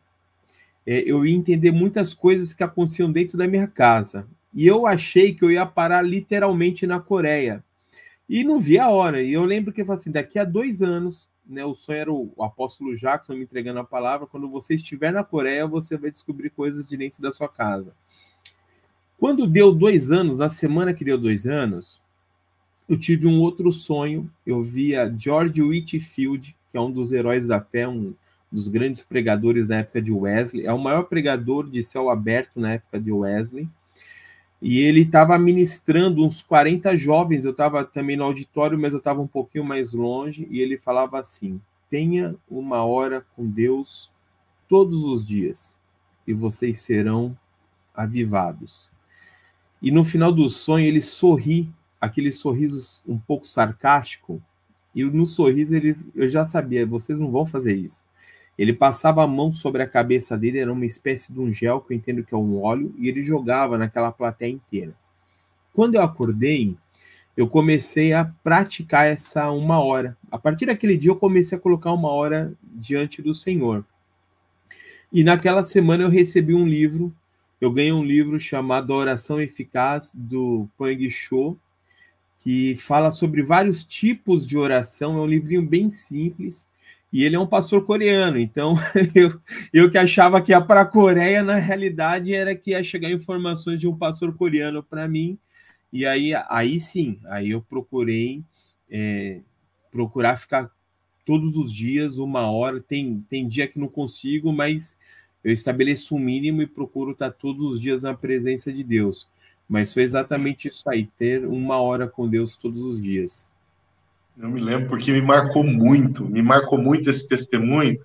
C: é, eu ia entender muitas coisas que aconteciam dentro da minha casa. E eu achei que eu ia parar literalmente na Coreia. E não vi a hora. E eu lembro que eu assim: daqui a dois anos né, o sonho era o, o apóstolo Jackson me entregando a palavra. Quando você estiver na Coreia, você vai descobrir coisas de dentro da sua casa. Quando deu dois anos, na semana que deu dois anos, eu tive um outro sonho. Eu via George Whitfield, que é um dos heróis da fé, um dos grandes pregadores da época de Wesley. É o maior pregador de céu aberto na época de Wesley. E ele estava ministrando uns 40 jovens. Eu estava também no auditório, mas eu estava um pouquinho mais longe. E ele falava assim: tenha uma hora com Deus todos os dias, e vocês serão avivados. E no final do sonho ele sorri, aquele sorriso um pouco sarcástico. E no sorriso ele, eu já sabia, vocês não vão fazer isso. Ele passava a mão sobre a cabeça dele, era uma espécie de um gel, que eu entendo que é um óleo, e ele jogava naquela plateia inteira. quando eu acordei, eu comecei a praticar essa uma hora. A partir daquele dia, eu comecei a colocar uma hora diante do Senhor. E naquela semana eu recebi um livro, eu ganhei um livro chamado Oração Eficaz, do Pang Cho, que fala sobre vários tipos de oração. É um livrinho bem simples. E ele é um pastor coreano, então [LAUGHS] eu, eu que achava que ia para a Coreia, na realidade era que ia chegar informações de um pastor coreano para mim. E aí, aí sim, aí eu procurei é, procurar ficar todos os dias, uma hora. Tem, tem dia que não consigo, mas eu estabeleço um mínimo e procuro estar todos os dias na presença de Deus. Mas foi exatamente isso aí, ter uma hora com Deus todos os dias.
E: Eu me lembro porque me marcou muito, me marcou muito esse testemunho.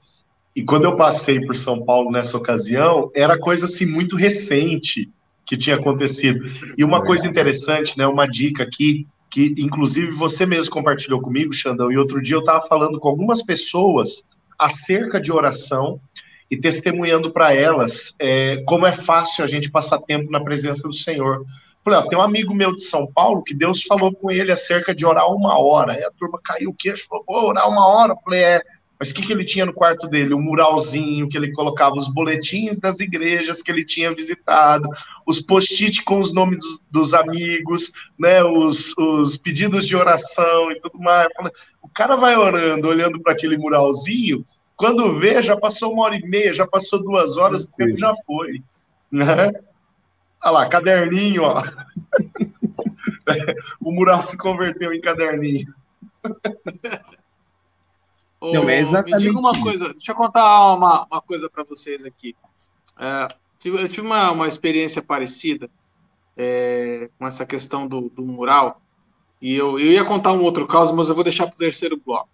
E: E quando eu passei por São Paulo nessa ocasião, era coisa assim muito recente que tinha acontecido. E uma coisa interessante, né, uma dica aqui, que inclusive você mesmo compartilhou comigo, Xandão, e outro dia eu estava falando com algumas pessoas acerca de oração e testemunhando para elas é, como é fácil a gente passar tempo na presença do Senhor. Falei, ó, tem um amigo meu de São Paulo que Deus falou com ele acerca de orar uma hora. Aí a turma caiu o queixo, falou, pô, orar uma hora. Eu falei, é, mas o que, que ele tinha no quarto dele? Um muralzinho que ele colocava os boletins das igrejas que ele tinha visitado, os post-it com os nomes dos, dos amigos, né, os, os, pedidos de oração e tudo mais. O cara vai orando, olhando para aquele muralzinho, quando vê, já passou uma hora e meia, já passou duas horas, o tempo já foi. Né? Olha lá, caderninho, ó. [LAUGHS] o mural se converteu em caderninho.
A: Não, é exatamente me diga uma coisa, deixa eu contar uma, uma coisa para vocês aqui. É, eu tive uma, uma experiência parecida é, com essa questão do, do mural, e eu, eu ia contar um outro caso, mas eu vou deixar para o terceiro bloco.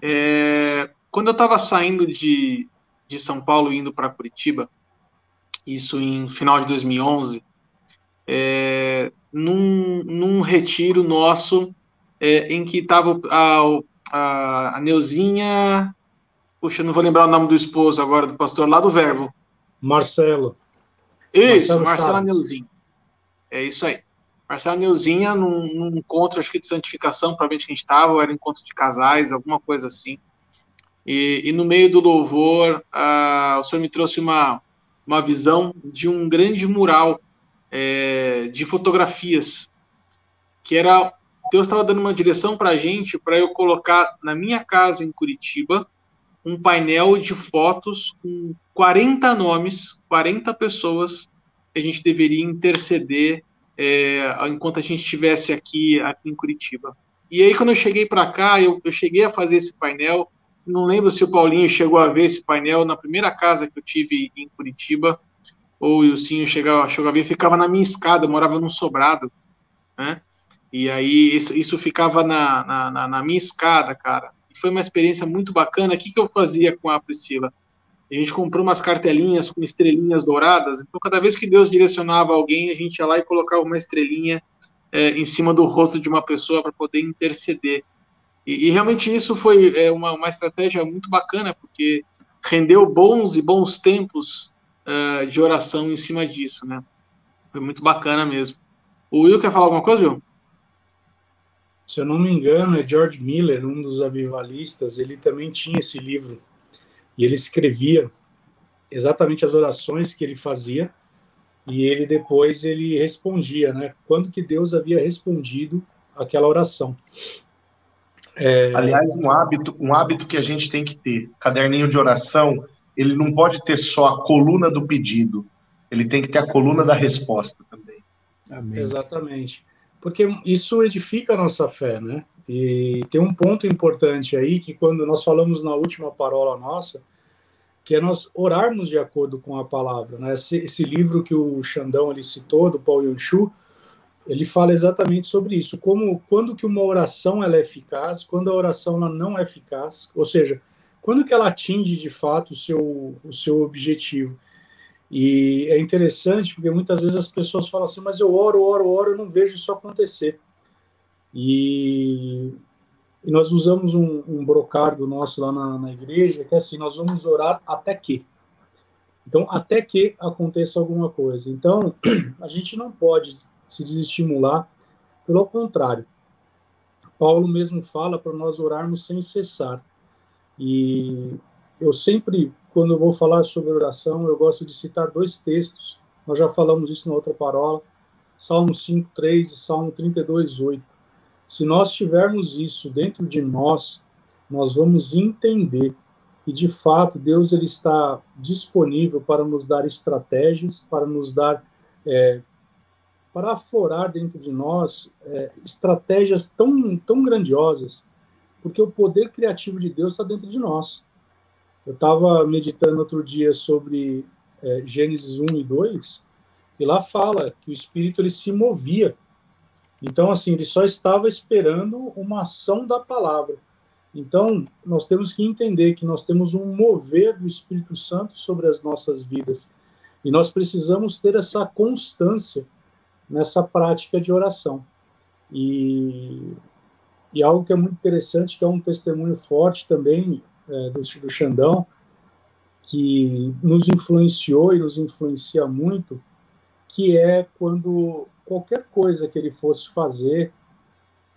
A: É, quando eu estava saindo de, de São Paulo indo para Curitiba, isso em final de 2011, é, num, num retiro nosso é, em que estava a, a, a Neuzinha, puxa, não vou lembrar o nome do esposo agora, do pastor lá do Verbo.
D: Marcelo.
A: Isso, Marcelo Marcela Neuzinha. É isso aí. Marcela Neuzinha, num, num encontro, acho que de santificação, provavelmente que a gente estava, era um encontro de casais, alguma coisa assim. E, e no meio do louvor, uh, o Senhor me trouxe uma, uma visão de um grande mural é, de fotografias, que era Deus estava dando uma direção para a gente para eu colocar na minha casa em Curitiba um painel de fotos com 40 nomes, 40 pessoas que a gente deveria interceder é, enquanto a gente estivesse aqui, aqui em Curitiba. E aí, quando eu cheguei para cá, eu, eu cheguei a fazer esse painel não lembro se o Paulinho chegou a ver esse painel na primeira casa que eu tive em Curitiba, ou o Ilcinho chegou, chegou a ver, ficava na minha escada, morava num sobrado, né? E aí isso, isso ficava na, na, na minha escada, cara. E foi uma experiência muito bacana. O que, que eu fazia com a Priscila? A gente comprou umas cartelinhas com estrelinhas douradas. Então, cada vez que Deus direcionava alguém, a gente ia lá e colocava uma estrelinha é, em cima do rosto de uma pessoa para poder interceder. E, e realmente isso foi é, uma, uma estratégia muito bacana, porque rendeu bons e bons tempos uh, de oração em cima disso, né? Foi muito bacana mesmo. O Will quer falar alguma coisa, Will?
D: Se eu não me engano, é George Miller, um dos avivalistas, ele também tinha esse livro. E ele escrevia exatamente as orações que ele fazia e ele depois ele respondia, né? Quando que Deus havia respondido aquela oração.
E: É... Aliás, um hábito, um hábito que a gente tem que ter, caderninho de oração, ele não pode ter só a coluna do pedido, ele tem que ter a coluna da resposta também.
D: Amém. Exatamente. Porque isso edifica a nossa fé, né? E tem um ponto importante aí que quando nós falamos na última parola nossa, que é nós orarmos de acordo com a palavra, né? Esse, esse livro que o Xandão ali citou, do Paul Yun-Chu, ele fala exatamente sobre isso, como quando que uma oração ela é eficaz, quando a oração ela não é eficaz, ou seja, quando que ela atinge de fato o seu, o seu objetivo. E é interessante porque muitas vezes as pessoas falam assim, mas eu oro, oro, oro, eu não vejo isso acontecer. E, e nós usamos um, um brocardo nosso lá na, na igreja, que é assim, nós vamos orar até que. Então, até que aconteça alguma coisa. Então, [CLEARS THROAT] a gente não pode se desestimular. Pelo contrário, Paulo mesmo fala para nós orarmos sem cessar. E eu sempre, quando eu vou falar sobre oração, eu gosto de citar dois textos. Nós já falamos isso na outra parola, Salmo 5, 3 e Salmo 32, 8. Se nós tivermos isso dentro de nós, nós vamos entender que de fato Deus ele está disponível para nos dar estratégias, para nos dar, é, para aflorar dentro de nós é, estratégias tão, tão grandiosas, porque o poder criativo de Deus está dentro de nós. Eu estava meditando outro dia sobre é, Gênesis 1 e 2, e lá fala que o Espírito ele se movia. Então, assim, ele só estava esperando uma ação da palavra. Então, nós temos que entender que nós temos um mover do Espírito Santo sobre as nossas vidas. E nós precisamos ter essa constância nessa prática de oração. E, e algo que é muito interessante, que é um testemunho forte também é, do, do Xandão, que nos influenciou e nos influencia muito, que é quando qualquer coisa que ele fosse fazer,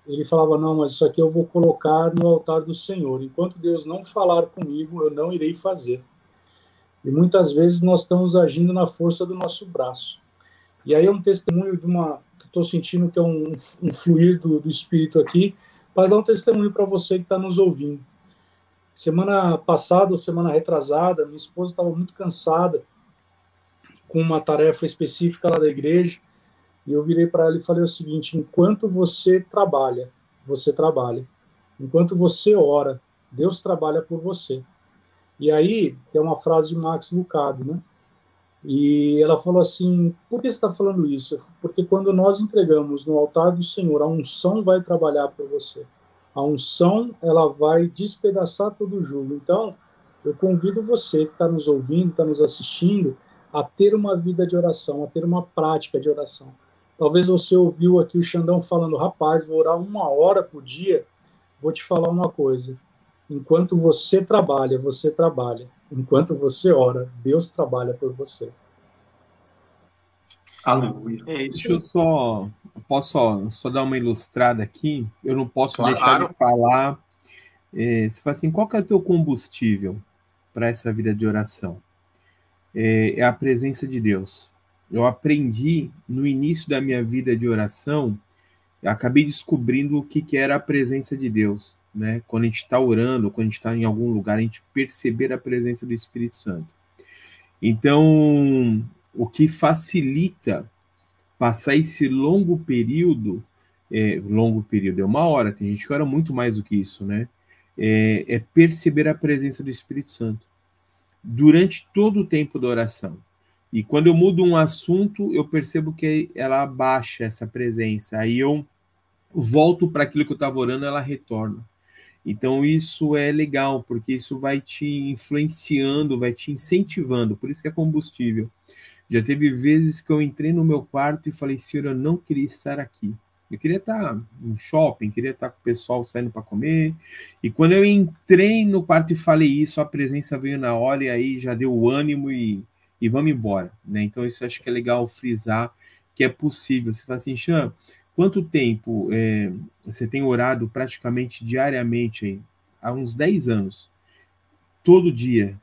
D: ele falava: Não, mas isso aqui eu vou colocar no altar do Senhor. Enquanto Deus não falar comigo, eu não irei fazer. E muitas vezes nós estamos agindo na força do nosso braço. E aí é um testemunho de uma. que estou sentindo que é um, um fluir do, do Espírito aqui, para dar um testemunho para você que está nos ouvindo. Semana passada, ou semana retrasada, minha esposa estava muito cansada com uma tarefa específica lá da igreja e eu virei para ela e falei o seguinte: enquanto você trabalha, você trabalha. Enquanto você ora, Deus trabalha por você. E aí tem uma frase de Max Lucado, né? E ela falou assim: por que você está falando isso? Porque quando nós entregamos no altar do Senhor, a unção vai trabalhar por você. A unção ela vai despedaçar todo o jugo. Então, eu convido você que está nos ouvindo, está nos assistindo, a ter uma vida de oração, a ter uma prática de oração. Talvez você ouviu aqui o Xandão falando, rapaz, vou orar uma hora por dia. Vou te falar uma coisa. Enquanto você trabalha, você trabalha. Enquanto você ora, Deus trabalha por você.
C: Aleluia. É Deixa eu só, posso só, só dar uma ilustrada aqui. Eu não posso claro. deixar de falar. É, você fala assim, qual que é o teu combustível para essa vida de oração? É, é a presença de Deus eu aprendi no início da minha vida de oração, acabei descobrindo o que, que era a presença de Deus, né? Quando a gente está orando, quando a gente está em algum lugar, a gente perceber a presença do Espírito Santo. Então, o que facilita passar esse longo período, é, longo período é uma hora, tem gente que ora muito mais do que isso, né? É, é perceber a presença do Espírito Santo durante todo o tempo da oração. E quando eu mudo um assunto, eu percebo que ela abaixa essa presença. Aí eu volto para aquilo que eu estava orando, ela retorna. Então isso é legal, porque isso vai te influenciando, vai te incentivando. Por isso que é combustível. Já teve vezes que eu entrei no meu quarto e falei, Senhor, eu não queria estar aqui. Eu queria estar no shopping, queria estar com o pessoal saindo para comer. E quando eu entrei no quarto e falei isso, a presença veio na hora e aí já deu o ânimo e e vamos embora. Né? Então, isso acho que é legal frisar que é possível. Você fala assim, Xan, quanto tempo é, você tem orado praticamente diariamente aí? há uns 10 anos? Todo dia,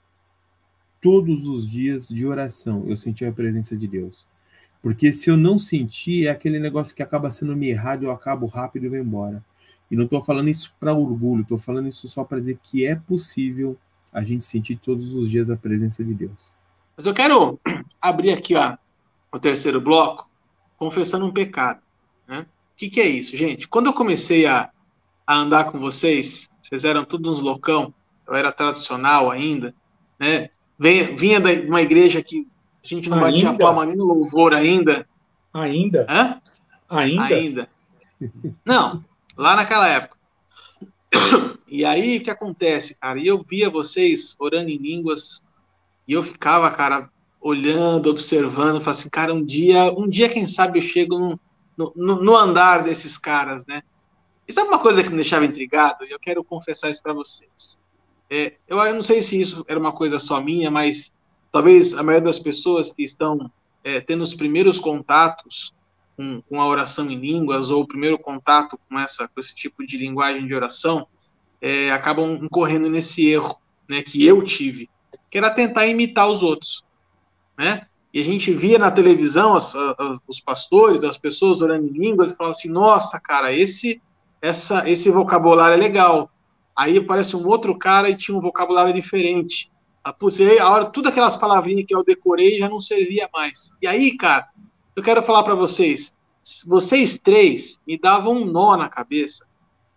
C: todos os dias de oração, eu senti a presença de Deus. Porque se eu não sentir, é aquele negócio que acaba sendo me errado, eu acabo rápido e vou embora. E não estou falando isso para orgulho, estou falando isso só para dizer que é possível a gente sentir todos os dias a presença de Deus.
A: Mas eu quero abrir aqui ó, o terceiro bloco, confessando um pecado. Né? O que, que é isso, gente? Quando eu comecei a, a andar com vocês, vocês eram todos uns loucão, eu era tradicional ainda, né? Vinha, de uma igreja que a gente não ainda? batia palma nem no louvor ainda.
D: Ainda?
A: Hã?
D: Ainda?
A: Ainda. Não, lá naquela época. E aí, o que acontece, cara? E eu via vocês orando em línguas, e eu ficava, cara, olhando, observando, falando assim, cara, um dia, um dia, quem sabe, eu chego no, no, no andar desses caras, né? E sabe uma coisa que me deixava intrigado? E eu quero confessar isso para vocês. É, eu, eu, não sei se isso era uma coisa só minha, mas talvez a maioria das pessoas que estão é, tendo os primeiros contatos com, com, a oração em línguas ou o primeiro contato com, essa, com esse tipo de linguagem de oração é, acabam incorrendo nesse erro né, que eu tive, que era tentar imitar os outros. Né? E a gente via na televisão as, as, os pastores, as pessoas orando em línguas e falavam assim: nossa, cara, esse, essa, esse vocabulário é legal. Aí aparece um outro cara e tinha um vocabulário diferente. Ah, a hora, tudo aquelas palavrinhas que eu decorei já não servia mais. E aí, cara, eu quero falar para vocês, vocês três me davam um nó na cabeça,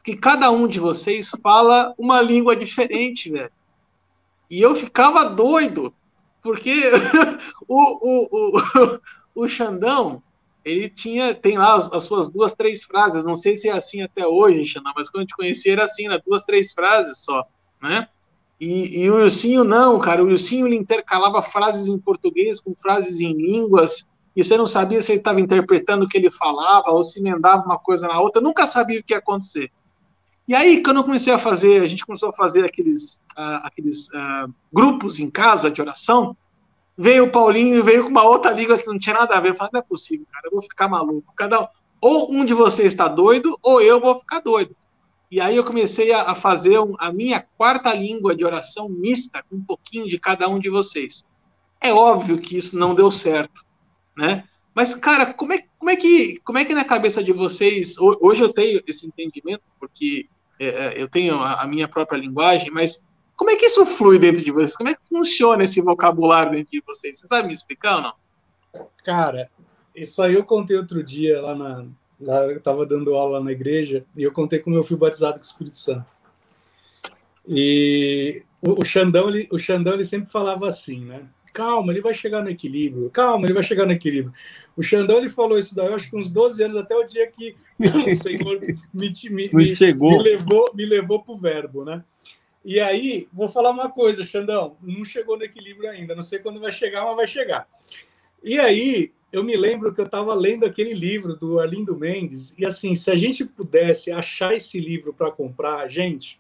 A: que cada um de vocês fala uma língua diferente, velho. E eu ficava doido, porque [LAUGHS] o, o, o, [LAUGHS] o Xandão, ele tinha, tem lá as, as, suas duas, três frases, não sei se é assim até hoje, Xandão, mas quando eu te conheci era assim, né, duas, três frases só, né? E, e o Wilsinho não, cara, o Wilsinho ele intercalava frases em português com frases em línguas, e você não sabia se ele estava interpretando o que ele falava ou se emendava uma coisa na outra, nunca sabia o que ia acontecer. E aí, quando eu comecei a fazer, a gente começou a fazer aqueles, uh, aqueles uh, grupos em casa de oração, veio o Paulinho e veio com uma outra língua que não tinha nada a ver. Eu falei, não é possível, cara, eu vou ficar maluco. Cada, ou um de vocês está doido, ou eu vou ficar doido. E aí eu comecei a, a fazer um, a minha quarta língua de oração mista, com um pouquinho de cada um de vocês. É óbvio que isso não deu certo, né? Mas, cara, como é, como é, que, como é que na cabeça de vocês, hoje eu tenho esse entendimento, porque é, é, eu tenho a, a, minha própria linguagem, mas como é que isso flui dentro de vocês? Como é que funciona esse vocabulário dentro de vocês? Você sabe me explicar ou não?
D: Cara, isso aí eu contei outro dia lá na. Lá, eu estava dando aula na igreja e eu contei como eu fui batizado com o Espírito Santo. E o, o Xandão, ele, o Xandão ele sempre falava assim, né? Calma, ele vai chegar no equilíbrio. Calma, ele vai chegar no equilíbrio. O Xandão ele falou isso daí, eu acho que uns 12 anos, até o dia que [LAUGHS] o Senhor me, me, me, chegou. me levou me levou para o verbo, né? E aí, vou falar uma coisa, Xandão, não chegou no equilíbrio ainda, não sei quando vai chegar, mas vai chegar. E aí, eu me lembro que eu estava lendo aquele livro do Arlindo Mendes, e assim, se a gente pudesse achar esse livro para comprar, gente,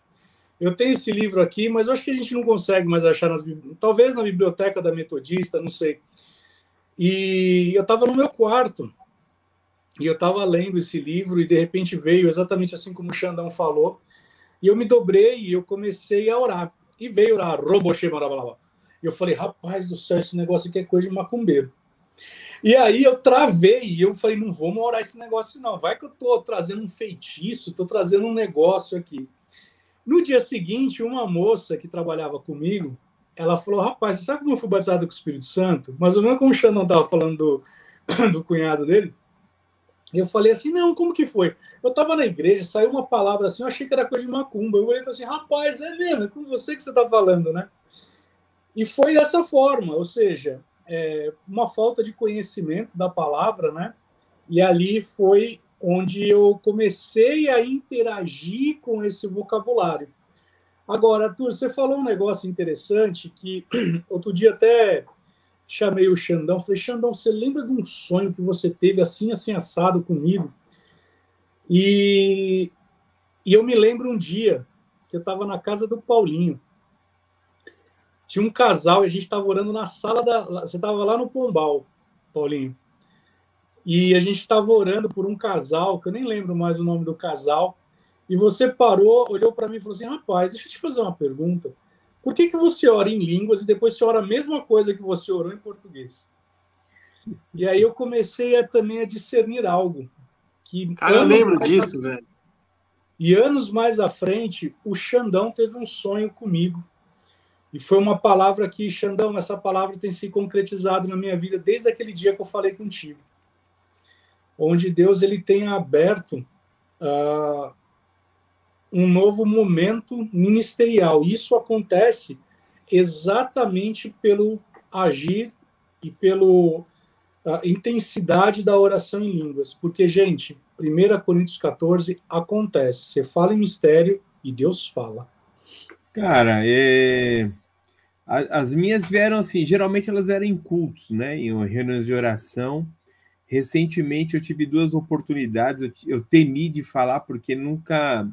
D: eu tenho esse livro aqui, mas eu acho que a gente não consegue mais achar nas talvez na biblioteca da Metodista, não sei. E eu estava no meu quarto e eu estava lendo esse livro e de repente veio exatamente assim como o Xandão falou. E eu me dobrei e eu comecei a orar. E veio orar, roboche, E eu falei, rapaz do céu, esse negócio aqui é coisa de macumbeiro. E aí eu travei e eu falei, não vou orar esse negócio não. Vai que eu tô trazendo um feitiço, tô trazendo um negócio aqui. No dia seguinte, uma moça que trabalhava comigo, ela falou: Rapaz, você sabe como eu fui batizado com o Espírito Santo? Mas o mesmo como o Xandão estava falando do, [COUGHS] do cunhado dele. Eu falei assim: Não, como que foi? Eu estava na igreja, saiu uma palavra assim, eu achei que era coisa de macumba. Eu falei assim: Rapaz, é mesmo, é com você que você está falando, né? E foi dessa forma, ou seja, é, uma falta de conhecimento da palavra, né? E ali foi onde eu comecei a interagir com esse vocabulário. Agora, Arthur, você falou um negócio interessante que [CLEARS THROAT] outro dia até chamei o Xandão, falei, Xandão, você lembra de um sonho que você teve assim, assim, assado comigo? E, e eu me lembro um dia que eu estava na casa do Paulinho. Tinha um casal e a gente estava orando na sala da. Você estava lá no Pombal, Paulinho. E a gente estava orando por um casal, que eu nem lembro mais o nome do casal, e você parou, olhou para mim e falou assim: rapaz, deixa eu te fazer uma pergunta. Por que, que você ora em línguas e depois você ora a mesma coisa que você orou em português? E aí eu comecei a, também a discernir algo. Que
A: Cara, eu lembro disso, a... velho.
D: E anos mais à frente, o Xandão teve um sonho comigo. E foi uma palavra que, Xandão, essa palavra tem se concretizado na minha vida desde aquele dia que eu falei contigo onde Deus ele tem aberto uh, um novo momento ministerial. Isso acontece exatamente pelo agir e pelo uh, intensidade da oração em línguas. Porque, gente, 1 Coríntios 14 acontece. Você fala em mistério e Deus fala.
C: Cara, é... as minhas vieram assim, geralmente elas eram em cultos, né? Em reuniões de oração. Recentemente eu tive duas oportunidades, eu, eu temi de falar porque nunca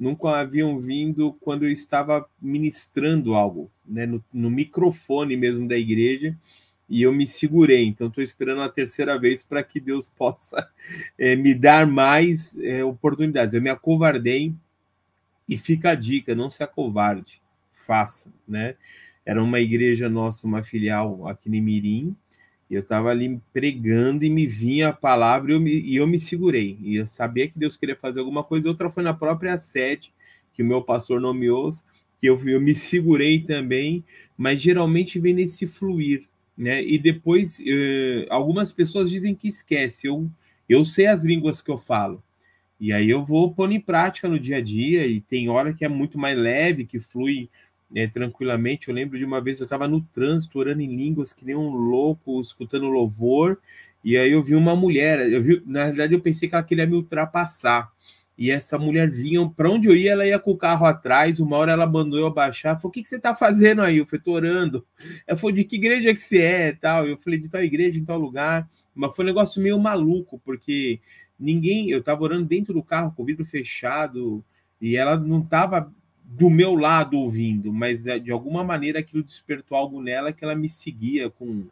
C: nunca haviam vindo quando eu estava ministrando algo, né, no, no, microfone mesmo da igreja, e eu me segurei. Então, estou esperando a terceira vez para que Deus [LAUGHS] possa é, me dar mais é, oportunidades. Eu me acovardei e fica a dica: não se acovarde, faça, né? Era uma igreja nossa, uma filial aqui em Mirim, eu estava ali pregando e me vinha a palavra e eu, me, e eu me segurei. E eu sabia que Deus queria fazer alguma coisa. Outra foi na própria sede, que o meu pastor nomeou, que eu, eu me segurei também, mas geralmente vem nesse fluir, né? E depois, uh, algumas pessoas dizem que esquece. Eu, eu sei as línguas que eu falo. E aí eu vou pondo em prática no dia a dia, e tem hora que é muito mais leve, que flui é, tranquilamente. Eu lembro de uma vez eu estava no trânsito orando em línguas que nem um louco, escutando louvor, e aí eu vi uma mulher. Eu vi, na verdade, eu pensei que ela queria me ultrapassar. E essa mulher vinha, para onde eu ia, ela ia com o carro atrás. Uma hora ela mandou eu abaixar. Falei, o que, que você está fazendo aí? Eu falei, tô orando. Ela falou, de que igreja que você é? Tal. Eu falei, de tal igreja, em tal lugar. Mas foi um negócio meio maluco, porque ninguém. Eu estava orando dentro do carro, com o vidro fechado, e ela não estava do meu lado ouvindo, mas é, de alguma maneira aquilo despertou algo nela que ela me seguia com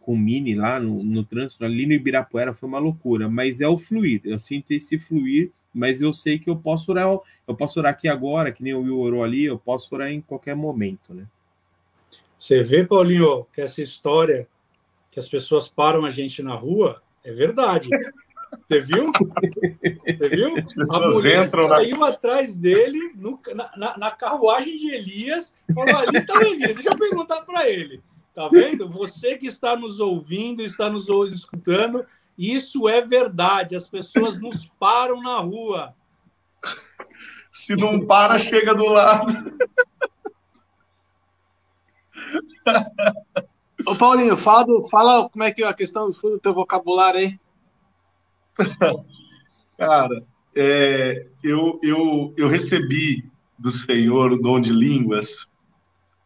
C: com o Mini lá no, no trânsito, ali no Ibirapuera, foi uma loucura, mas é o fluir, eu sinto esse fluir, mas eu sei que eu posso orar, eu posso orar aqui agora, que nem o Will orou ali, eu posso orar em qualquer momento, né?
D: Você vê, Paulinho, que essa história que as pessoas param a gente na rua é verdade. Você viu? Você viu? a mulher entram saiu na... atrás dele no, na, na, carruagem de Elias. Falou: ali está o Elias. Deixa eu perguntar para ele. Tá vendo? Você que está nos ouvindo, está nos escutando, isso é verdade. As pessoas nos param na rua.
E: Se não para, chega do lado.
A: Ô Paulinho, fala, do, fala como é que é a questão do teu vocabulário aí. [LAUGHS]
E: Cara, é, eu, eu, eu recebi do Senhor o dom de línguas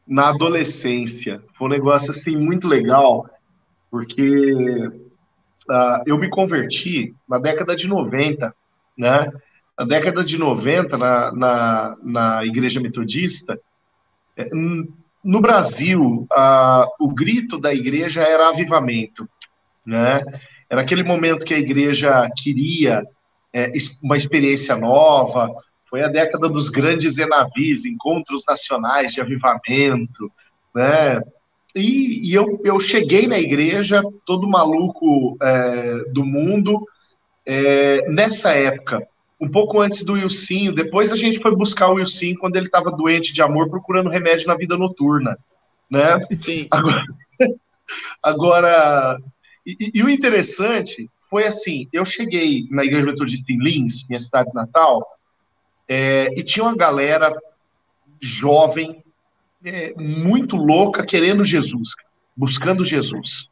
E: na adolescência. Foi um negócio assim muito legal, porque uh, eu me converti na década de 90, né? Na década de 90, na, na, na Igreja Metodista, é, no Brasil, uh, o grito da igreja era avivamento, né? Era aquele momento que a igreja queria é, uma experiência nova. Foi a década dos grandes enavis, encontros nacionais de avivamento, né? E, e eu, eu cheguei na igreja, todo maluco é, do mundo, é, nessa época, um pouco antes do Wilsinho. Depois a gente foi buscar o Wilsinho quando ele estava doente de amor, procurando remédio na vida noturna, né?
A: Sim.
E: Agora, [LAUGHS] agora e, e, o interessante foi assim: eu cheguei na Igreja Metodista em Lins, minha cidade natal, é, e tinha uma galera jovem, é, muito louca, querendo Jesus, buscando Jesus.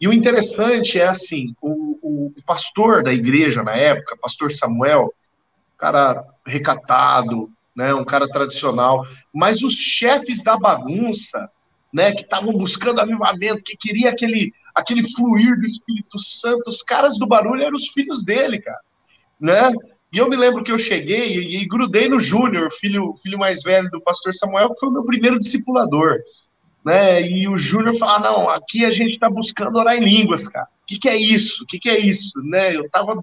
E: E o interessante é assim: o, o pastor da igreja na época, pastor Samuel, cara recatado, né, um cara tradicional, mas os chefes da bagunça, né, que estavam buscando avivamento, que queria aquele aquele fluir do Espírito Santo, os caras do barulho eram os filhos dele, cara, né? E eu me lembro que eu cheguei e, e grudei no Júnior, filho, filho mais velho do pastor Samuel, que foi o meu primeiro discipulador, né? E o Júnior falou: ah, não, aqui a gente está buscando orar em línguas, cara. O que, que é isso? O que, que é isso? Né? Eu estava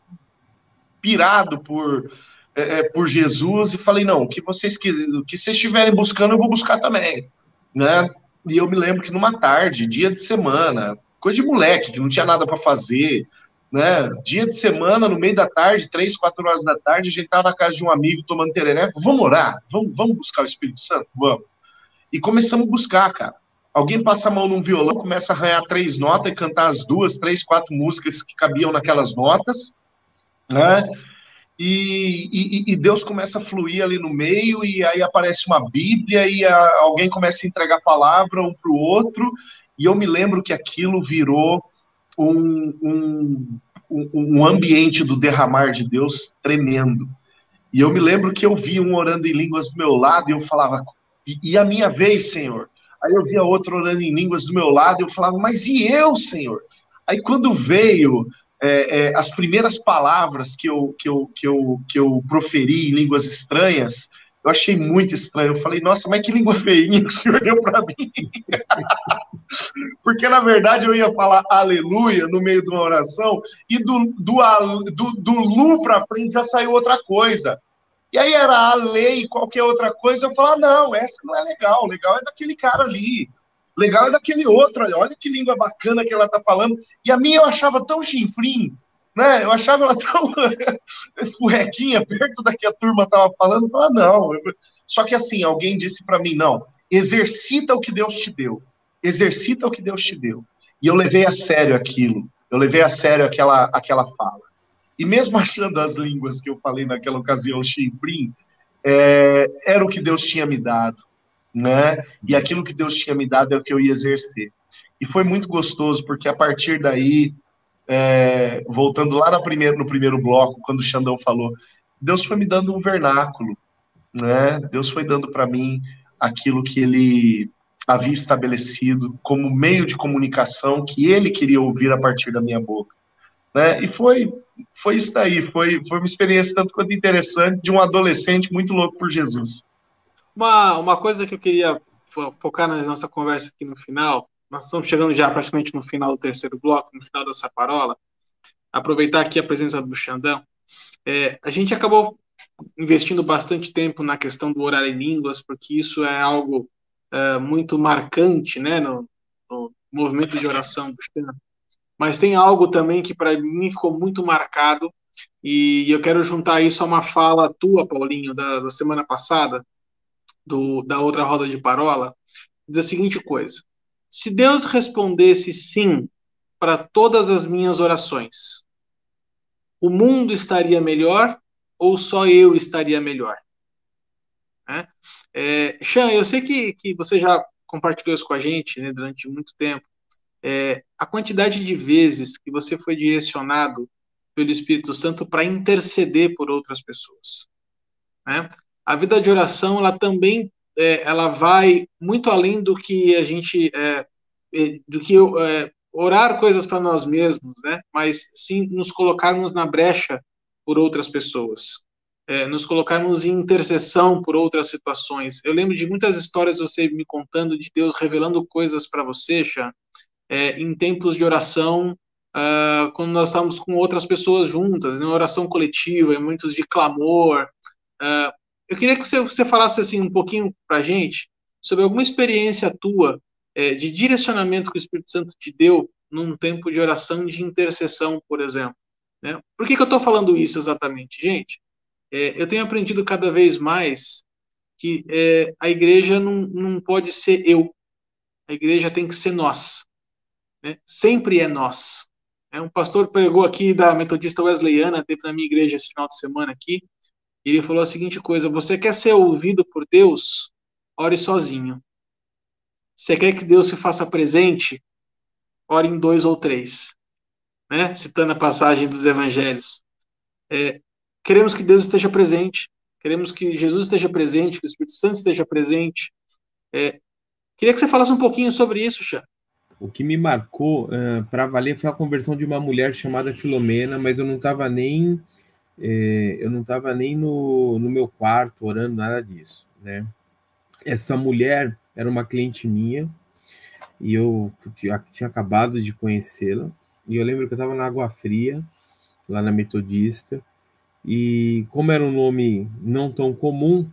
E: pirado por, é, é, por Jesus e falei: não, o que vocês o que vocês estiverem buscando, eu vou buscar também, né? E eu me lembro que numa tarde, dia de semana, coisa de moleque, que não tinha nada para fazer, né? Dia de semana, no meio da tarde, três, quatro horas da tarde, a gente estava na casa de um amigo tomando tereré, vamos orar, vamos, vamos buscar o Espírito Santo? Vamos. E começamos a buscar, cara. Alguém passa a mão num violão, começa a arranhar três notas e cantar as duas, três, quatro músicas que cabiam naquelas notas, né? E, e, e, Deus começa a fluir ali no meio, e aí aparece uma Bíblia, e a, alguém começa a entregar palavra um para o outro, e eu me lembro que aquilo virou um, um, um ambiente do derramar de Deus tremendo. E eu me lembro que eu vi um orando em línguas do meu lado e eu falava, e, a minha vez, Senhor? Aí eu via outro orando em línguas do meu lado e eu falava, mas e eu, Senhor? Aí quando veio é, é, as primeiras palavras que eu, que, eu, que, eu, que eu proferi em línguas estranhas, eu achei muito estranho. Eu falei, nossa, mas que língua feinha que o senhor deu para mim. [LAUGHS] Porque, na verdade, eu ia falar aleluia no meio de uma oração e do, do, do, do Lu para frente já saiu outra coisa. E aí era a lei qualquer outra coisa. Eu falava, não, essa não é legal. Legal é daquele cara ali. Legal é daquele outro. Olha que língua bacana que ela tá falando. E a minha eu achava tão chinfrim, né? Eu achava ela tão [LAUGHS] furrequinha perto da que a turma tava falando. Eu falava, não. Só que assim, alguém disse para mim, não, exercita o que Deus te deu. Exercita o que Deus te deu. E eu levei a sério aquilo. Eu levei a sério aquela, aquela fala. E mesmo achando as línguas que eu falei naquela ocasião, chinfrim, é, era o que Deus tinha me dado, né? E aquilo que Deus tinha me dado é o que eu ia exercer. E foi muito gostoso, porque a partir daí, é, voltando lá primeira, no primeiro bloco, quando o Xandão falou, Deus foi me dando um vernáculo, né? Deus foi dando para mim aquilo que ele havia estabelecido como meio de comunicação que ele queria ouvir a partir da minha boca. Né? E foi, foi isso daí, foi, foi uma experiência tanto quanto interessante de um adolescente muito louco por Jesus.
A: Uma, uma coisa que eu queria focar na nossa conversa aqui no final, nós estamos chegando já praticamente no final do terceiro bloco, no final dessa parola, aproveitar aqui a presença do Xandão, é, a gente acabou investindo bastante tempo na questão do horário em línguas, porque isso é algo é, muito marcante né, no, no, movimento de oração do Xandão. Mas tem algo também que para mim ficou muito marcado, e eu quero juntar isso a uma fala tua, Paulinho, da, da semana passada, do, da outra roda de parola, diz a seguinte coisa: se Deus respondesse sim para todas as minhas orações, o mundo estaria melhor ou só eu estaria melhor? Né? É, Xan, eu sei que, que você já compartilhou isso com a gente né, durante muito tempo. É, a quantidade de vezes que você foi direcionado pelo Espírito Santo para interceder por outras pessoas. Né? A vida de oração, ela também é, ela vai muito além do que a gente, é, é do que é, orar coisas para nós mesmos, né? Mas sim nos colocarmos na brecha por outras pessoas, é, nos colocarmos em intercessão por outras situações. Eu lembro de muitas histórias você me contando de Deus revelando coisas para você, Xan, é, em tempos de oração, uh, quando nós estávamos com outras pessoas juntas, em oração coletiva, em momentos de clamor. Uh, eu queria que você, você falasse assim um pouquinho para a gente sobre alguma experiência tua é, de direcionamento que o Espírito Santo te deu num tempo de oração de intercessão, por exemplo. Né? Por que, que eu estou falando isso exatamente? Gente, é, eu tenho aprendido cada vez mais que é, a igreja não, não pode ser eu, a igreja tem que ser nós. Né? Sempre é nós. É, um pastor pregou aqui da metodista wesleyana, teve na minha igreja esse final de semana aqui, e ele falou a seguinte coisa: você quer ser ouvido por Deus? Ore sozinho. Você quer que Deus se faça presente? Ore em dois ou três né? citando a passagem dos evangelhos. É, queremos que Deus esteja presente, queremos que Jesus esteja presente, que o Espírito Santo esteja presente. É, queria que você falasse um pouquinho sobre isso, Chá.
C: O que me marcou uh, para valer foi a conversão de uma mulher chamada Filomena, mas eu não estava nem é, eu não estava nem no, no meu quarto orando nada disso, né? Essa mulher era uma cliente minha e eu tinha, tinha acabado de conhecê-la e eu lembro que eu estava na Água Fria, lá na Metodista, e como era um nome não tão comum,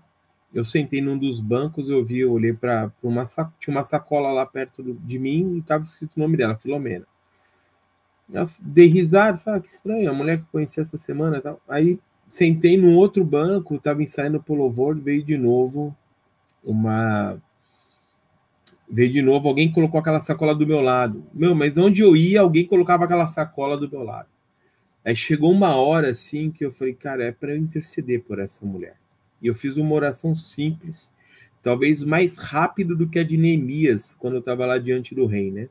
C: eu sentei num dos bancos, eu vi, eu olhei para uma sacola, tinha uma sacola lá perto de mim e estava escrito o nome dela, Filomena. Eu dei risada, falei, ah, que estranho, a mulher que conheci essa semana tal. Aí sentei num outro banco, estava ensaiando pro louvor, veio de novo uma Veio de novo, alguém colocou aquela sacola do meu lado. Meu, mas onde eu ia, alguém colocava aquela sacola do meu lado. Aí chegou uma hora assim que eu falei, cara, é para eu interceder por essa mulher. E eu fiz uma oração simples, talvez mais rápido do que a de Neemias, quando eu estava lá diante do rei, né?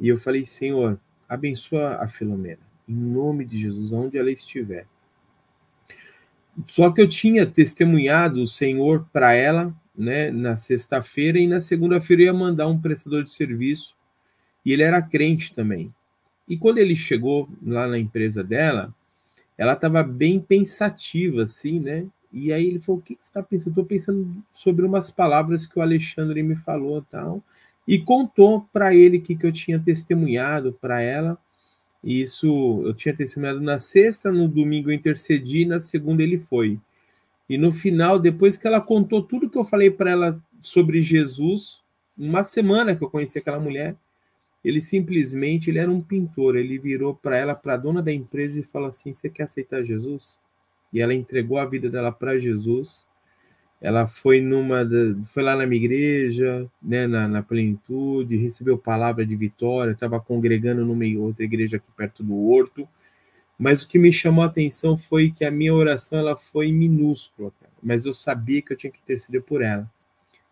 C: E eu falei, Senhor, abençoa a Filomena, em nome de Jesus, aonde ela estiver. Só que eu tinha testemunhado o Senhor para ela né, na sexta-feira e na segunda-feira ia mandar um prestador de serviço e ele era crente também. E quando ele chegou lá na empresa dela, ela estava bem pensativa, assim, né? E aí ele falou: O que você está pensando? Estou pensando sobre umas palavras que o Alexandre me falou tal. e contou para ele que, que eu tinha testemunhado para ela. Isso eu tinha testemunhado na sexta, no domingo eu intercedi, na segunda ele foi. E no final, depois que ela contou tudo que eu falei para ela sobre Jesus, uma semana que eu conheci aquela mulher, ele simplesmente, ele era um pintor, ele virou para ela, para a dona da empresa e falou assim: "Você quer aceitar Jesus?" E ela entregou a vida dela para Jesus. Ela foi numa, foi lá na minha igreja, né, na, na plenitude, recebeu palavra de vitória, estava congregando numa outra igreja aqui perto do horto mas o que me chamou a atenção foi que a minha oração ela foi minúscula, cara, mas eu sabia que eu tinha que interceder por ela.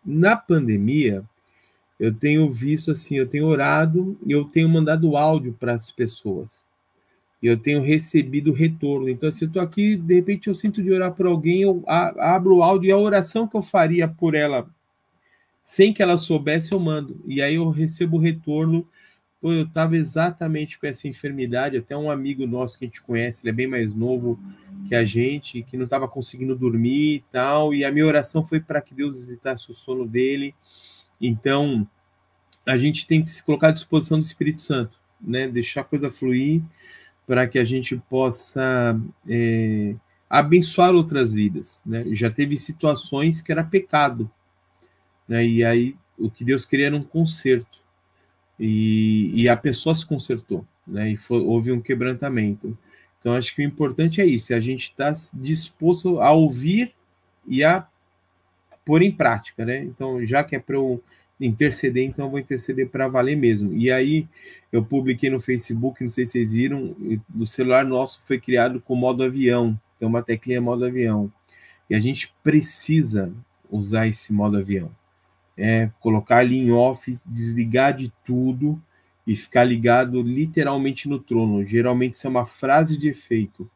C: Na pandemia, eu tenho visto assim, eu tenho orado e eu tenho mandado áudio para as pessoas. E eu tenho recebido retorno. Então, se eu estou aqui, de repente eu sinto de orar por alguém, eu abro o áudio e a oração que eu faria por ela, sem que ela soubesse, eu mando. E aí eu recebo retorno Pô, eu estava exatamente com essa enfermidade, até um amigo nosso que a gente conhece, ele é bem mais novo que a gente, que não estava conseguindo dormir e tal, e a minha oração foi para que Deus visitasse o sono dele. Então, a gente tem que se colocar à disposição do Espírito Santo, né? Deixar a coisa fluir para que a gente possa é, abençoar outras vidas, né? Já teve situações que era pecado, né? E aí o que Deus queria era um conserto e, e a pessoa se consertou, né? E foi, houve um quebrantamento. Então, acho que o importante é isso: é a gente está disposto a ouvir e a pôr em prática, né? Então, já que é para eu interceder, então eu vou interceder para valer mesmo. E aí, eu publiquei no Facebook, não sei se vocês viram, o celular nosso foi criado com modo avião, tem uma teclinha modo avião. E a gente precisa usar esse modo avião é, colocar ali em off, desligar de tudo e ficar ligado literalmente no trono. Geralmente isso é uma frase de efeito,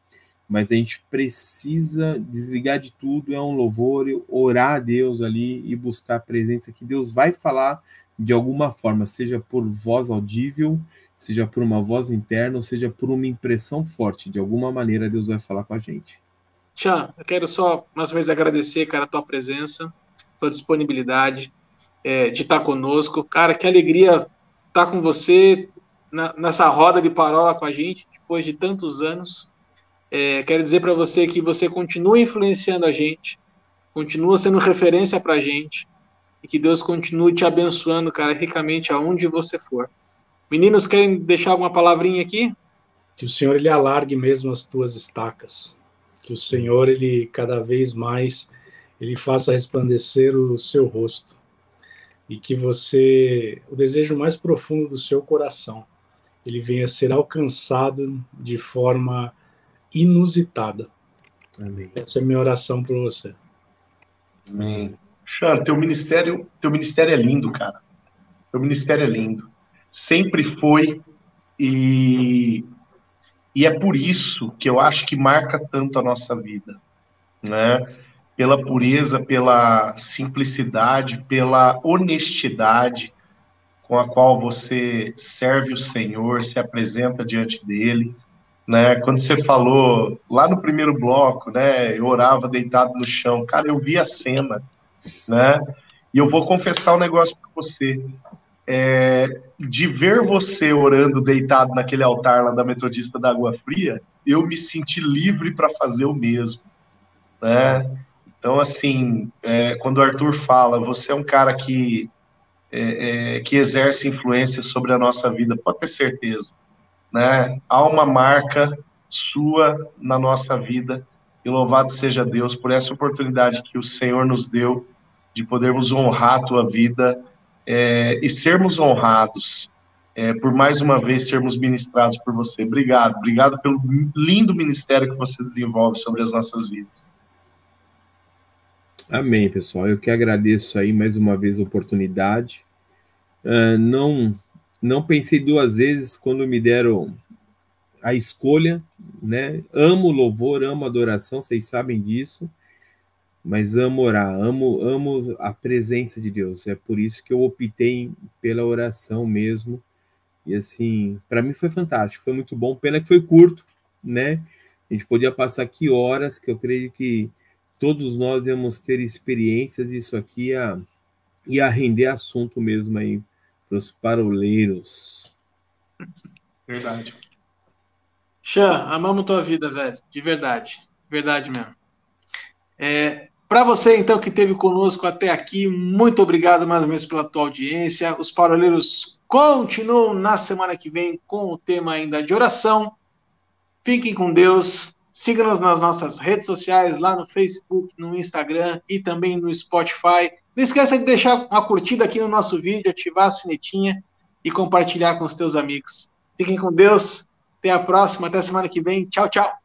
C: mas a gente precisa desligar de tudo, é um louvor, orar a Deus ali e buscar a presença que Deus vai falar de alguma forma, seja por voz audível, seja por uma voz interna, ou seja por uma impressão forte. De alguma maneira Deus vai falar com a gente.
A: Tchau, eu quero só mais uma vez agradecer, cara, a tua presença, tua disponibilidade é, de estar conosco. Cara, que alegria estar com você na, nessa roda de parola com a gente, depois de tantos anos. É, quero dizer para você que você continua influenciando a gente, continua sendo referência para a gente, e que Deus continue te abençoando, cara, ricamente aonde você for. Meninos, querem deixar alguma palavrinha aqui?
D: Que o Senhor ele alargue mesmo as tuas estacas. Que o Senhor ele cada vez mais ele faça resplandecer o seu rosto e que você, o desejo mais profundo do seu coração, ele venha a ser alcançado de forma inusitada. Amém. Essa é a minha oração para você.
E: Amém. Xan, teu ministério, teu ministério é lindo, cara. Teu ministério é lindo. Sempre foi e e é por isso que eu acho que marca tanto a nossa vida, né? pela pureza, pela simplicidade, pela honestidade com a qual você serve o Senhor, se apresenta diante dele. Né? Quando você falou lá no primeiro bloco, né, eu orava deitado no chão, cara, eu vi a cena, né? E eu vou confessar um negócio para você. É, de ver você orando deitado naquele altar lá da Metodista da Água Fria, eu me senti livre para fazer o mesmo, né? Então, assim, é, quando o Arthur fala, você é um cara que, é, é, que exerce influência sobre a nossa vida, pode ter certeza. Né? Há uma marca sua na nossa vida, e louvado seja Deus por essa oportunidade que o Senhor nos deu de podermos honrar a tua vida é, e sermos honrados é, por mais uma vez sermos ministrados por você. Obrigado, obrigado pelo lindo ministério que você desenvolve sobre as nossas vidas.
C: Amém, pessoal. Eu que agradeço aí mais uma vez a oportunidade. Uh, não, não pensei duas vezes quando me deram a escolha, né? Amo louvor, amo adoração, vocês sabem disso, mas amo orar, amo, amo a presença de Deus. É por isso que eu optei pela oração mesmo. E assim, para mim foi fantástico, foi muito bom. Pena que foi curto, né? A gente podia passar aqui horas, que eu creio que todos nós íamos ter experiências, isso aqui ia, ia render assunto mesmo aí os paroleiros.
A: Verdade. Xan, amamos tua vida, velho. De verdade. Verdade mesmo. É, para você, então, que esteve conosco até aqui, muito obrigado mais uma vez pela tua audiência. Os paroleiros continuam na semana que vem com o tema ainda de oração. Fiquem com Deus. Siga-nos nas nossas redes sociais, lá no Facebook, no Instagram e também no Spotify. Não esqueça de deixar a curtida aqui no nosso vídeo, ativar a sinetinha e compartilhar com os teus amigos. Fiquem com Deus. Até a próxima, até semana que vem. Tchau, tchau.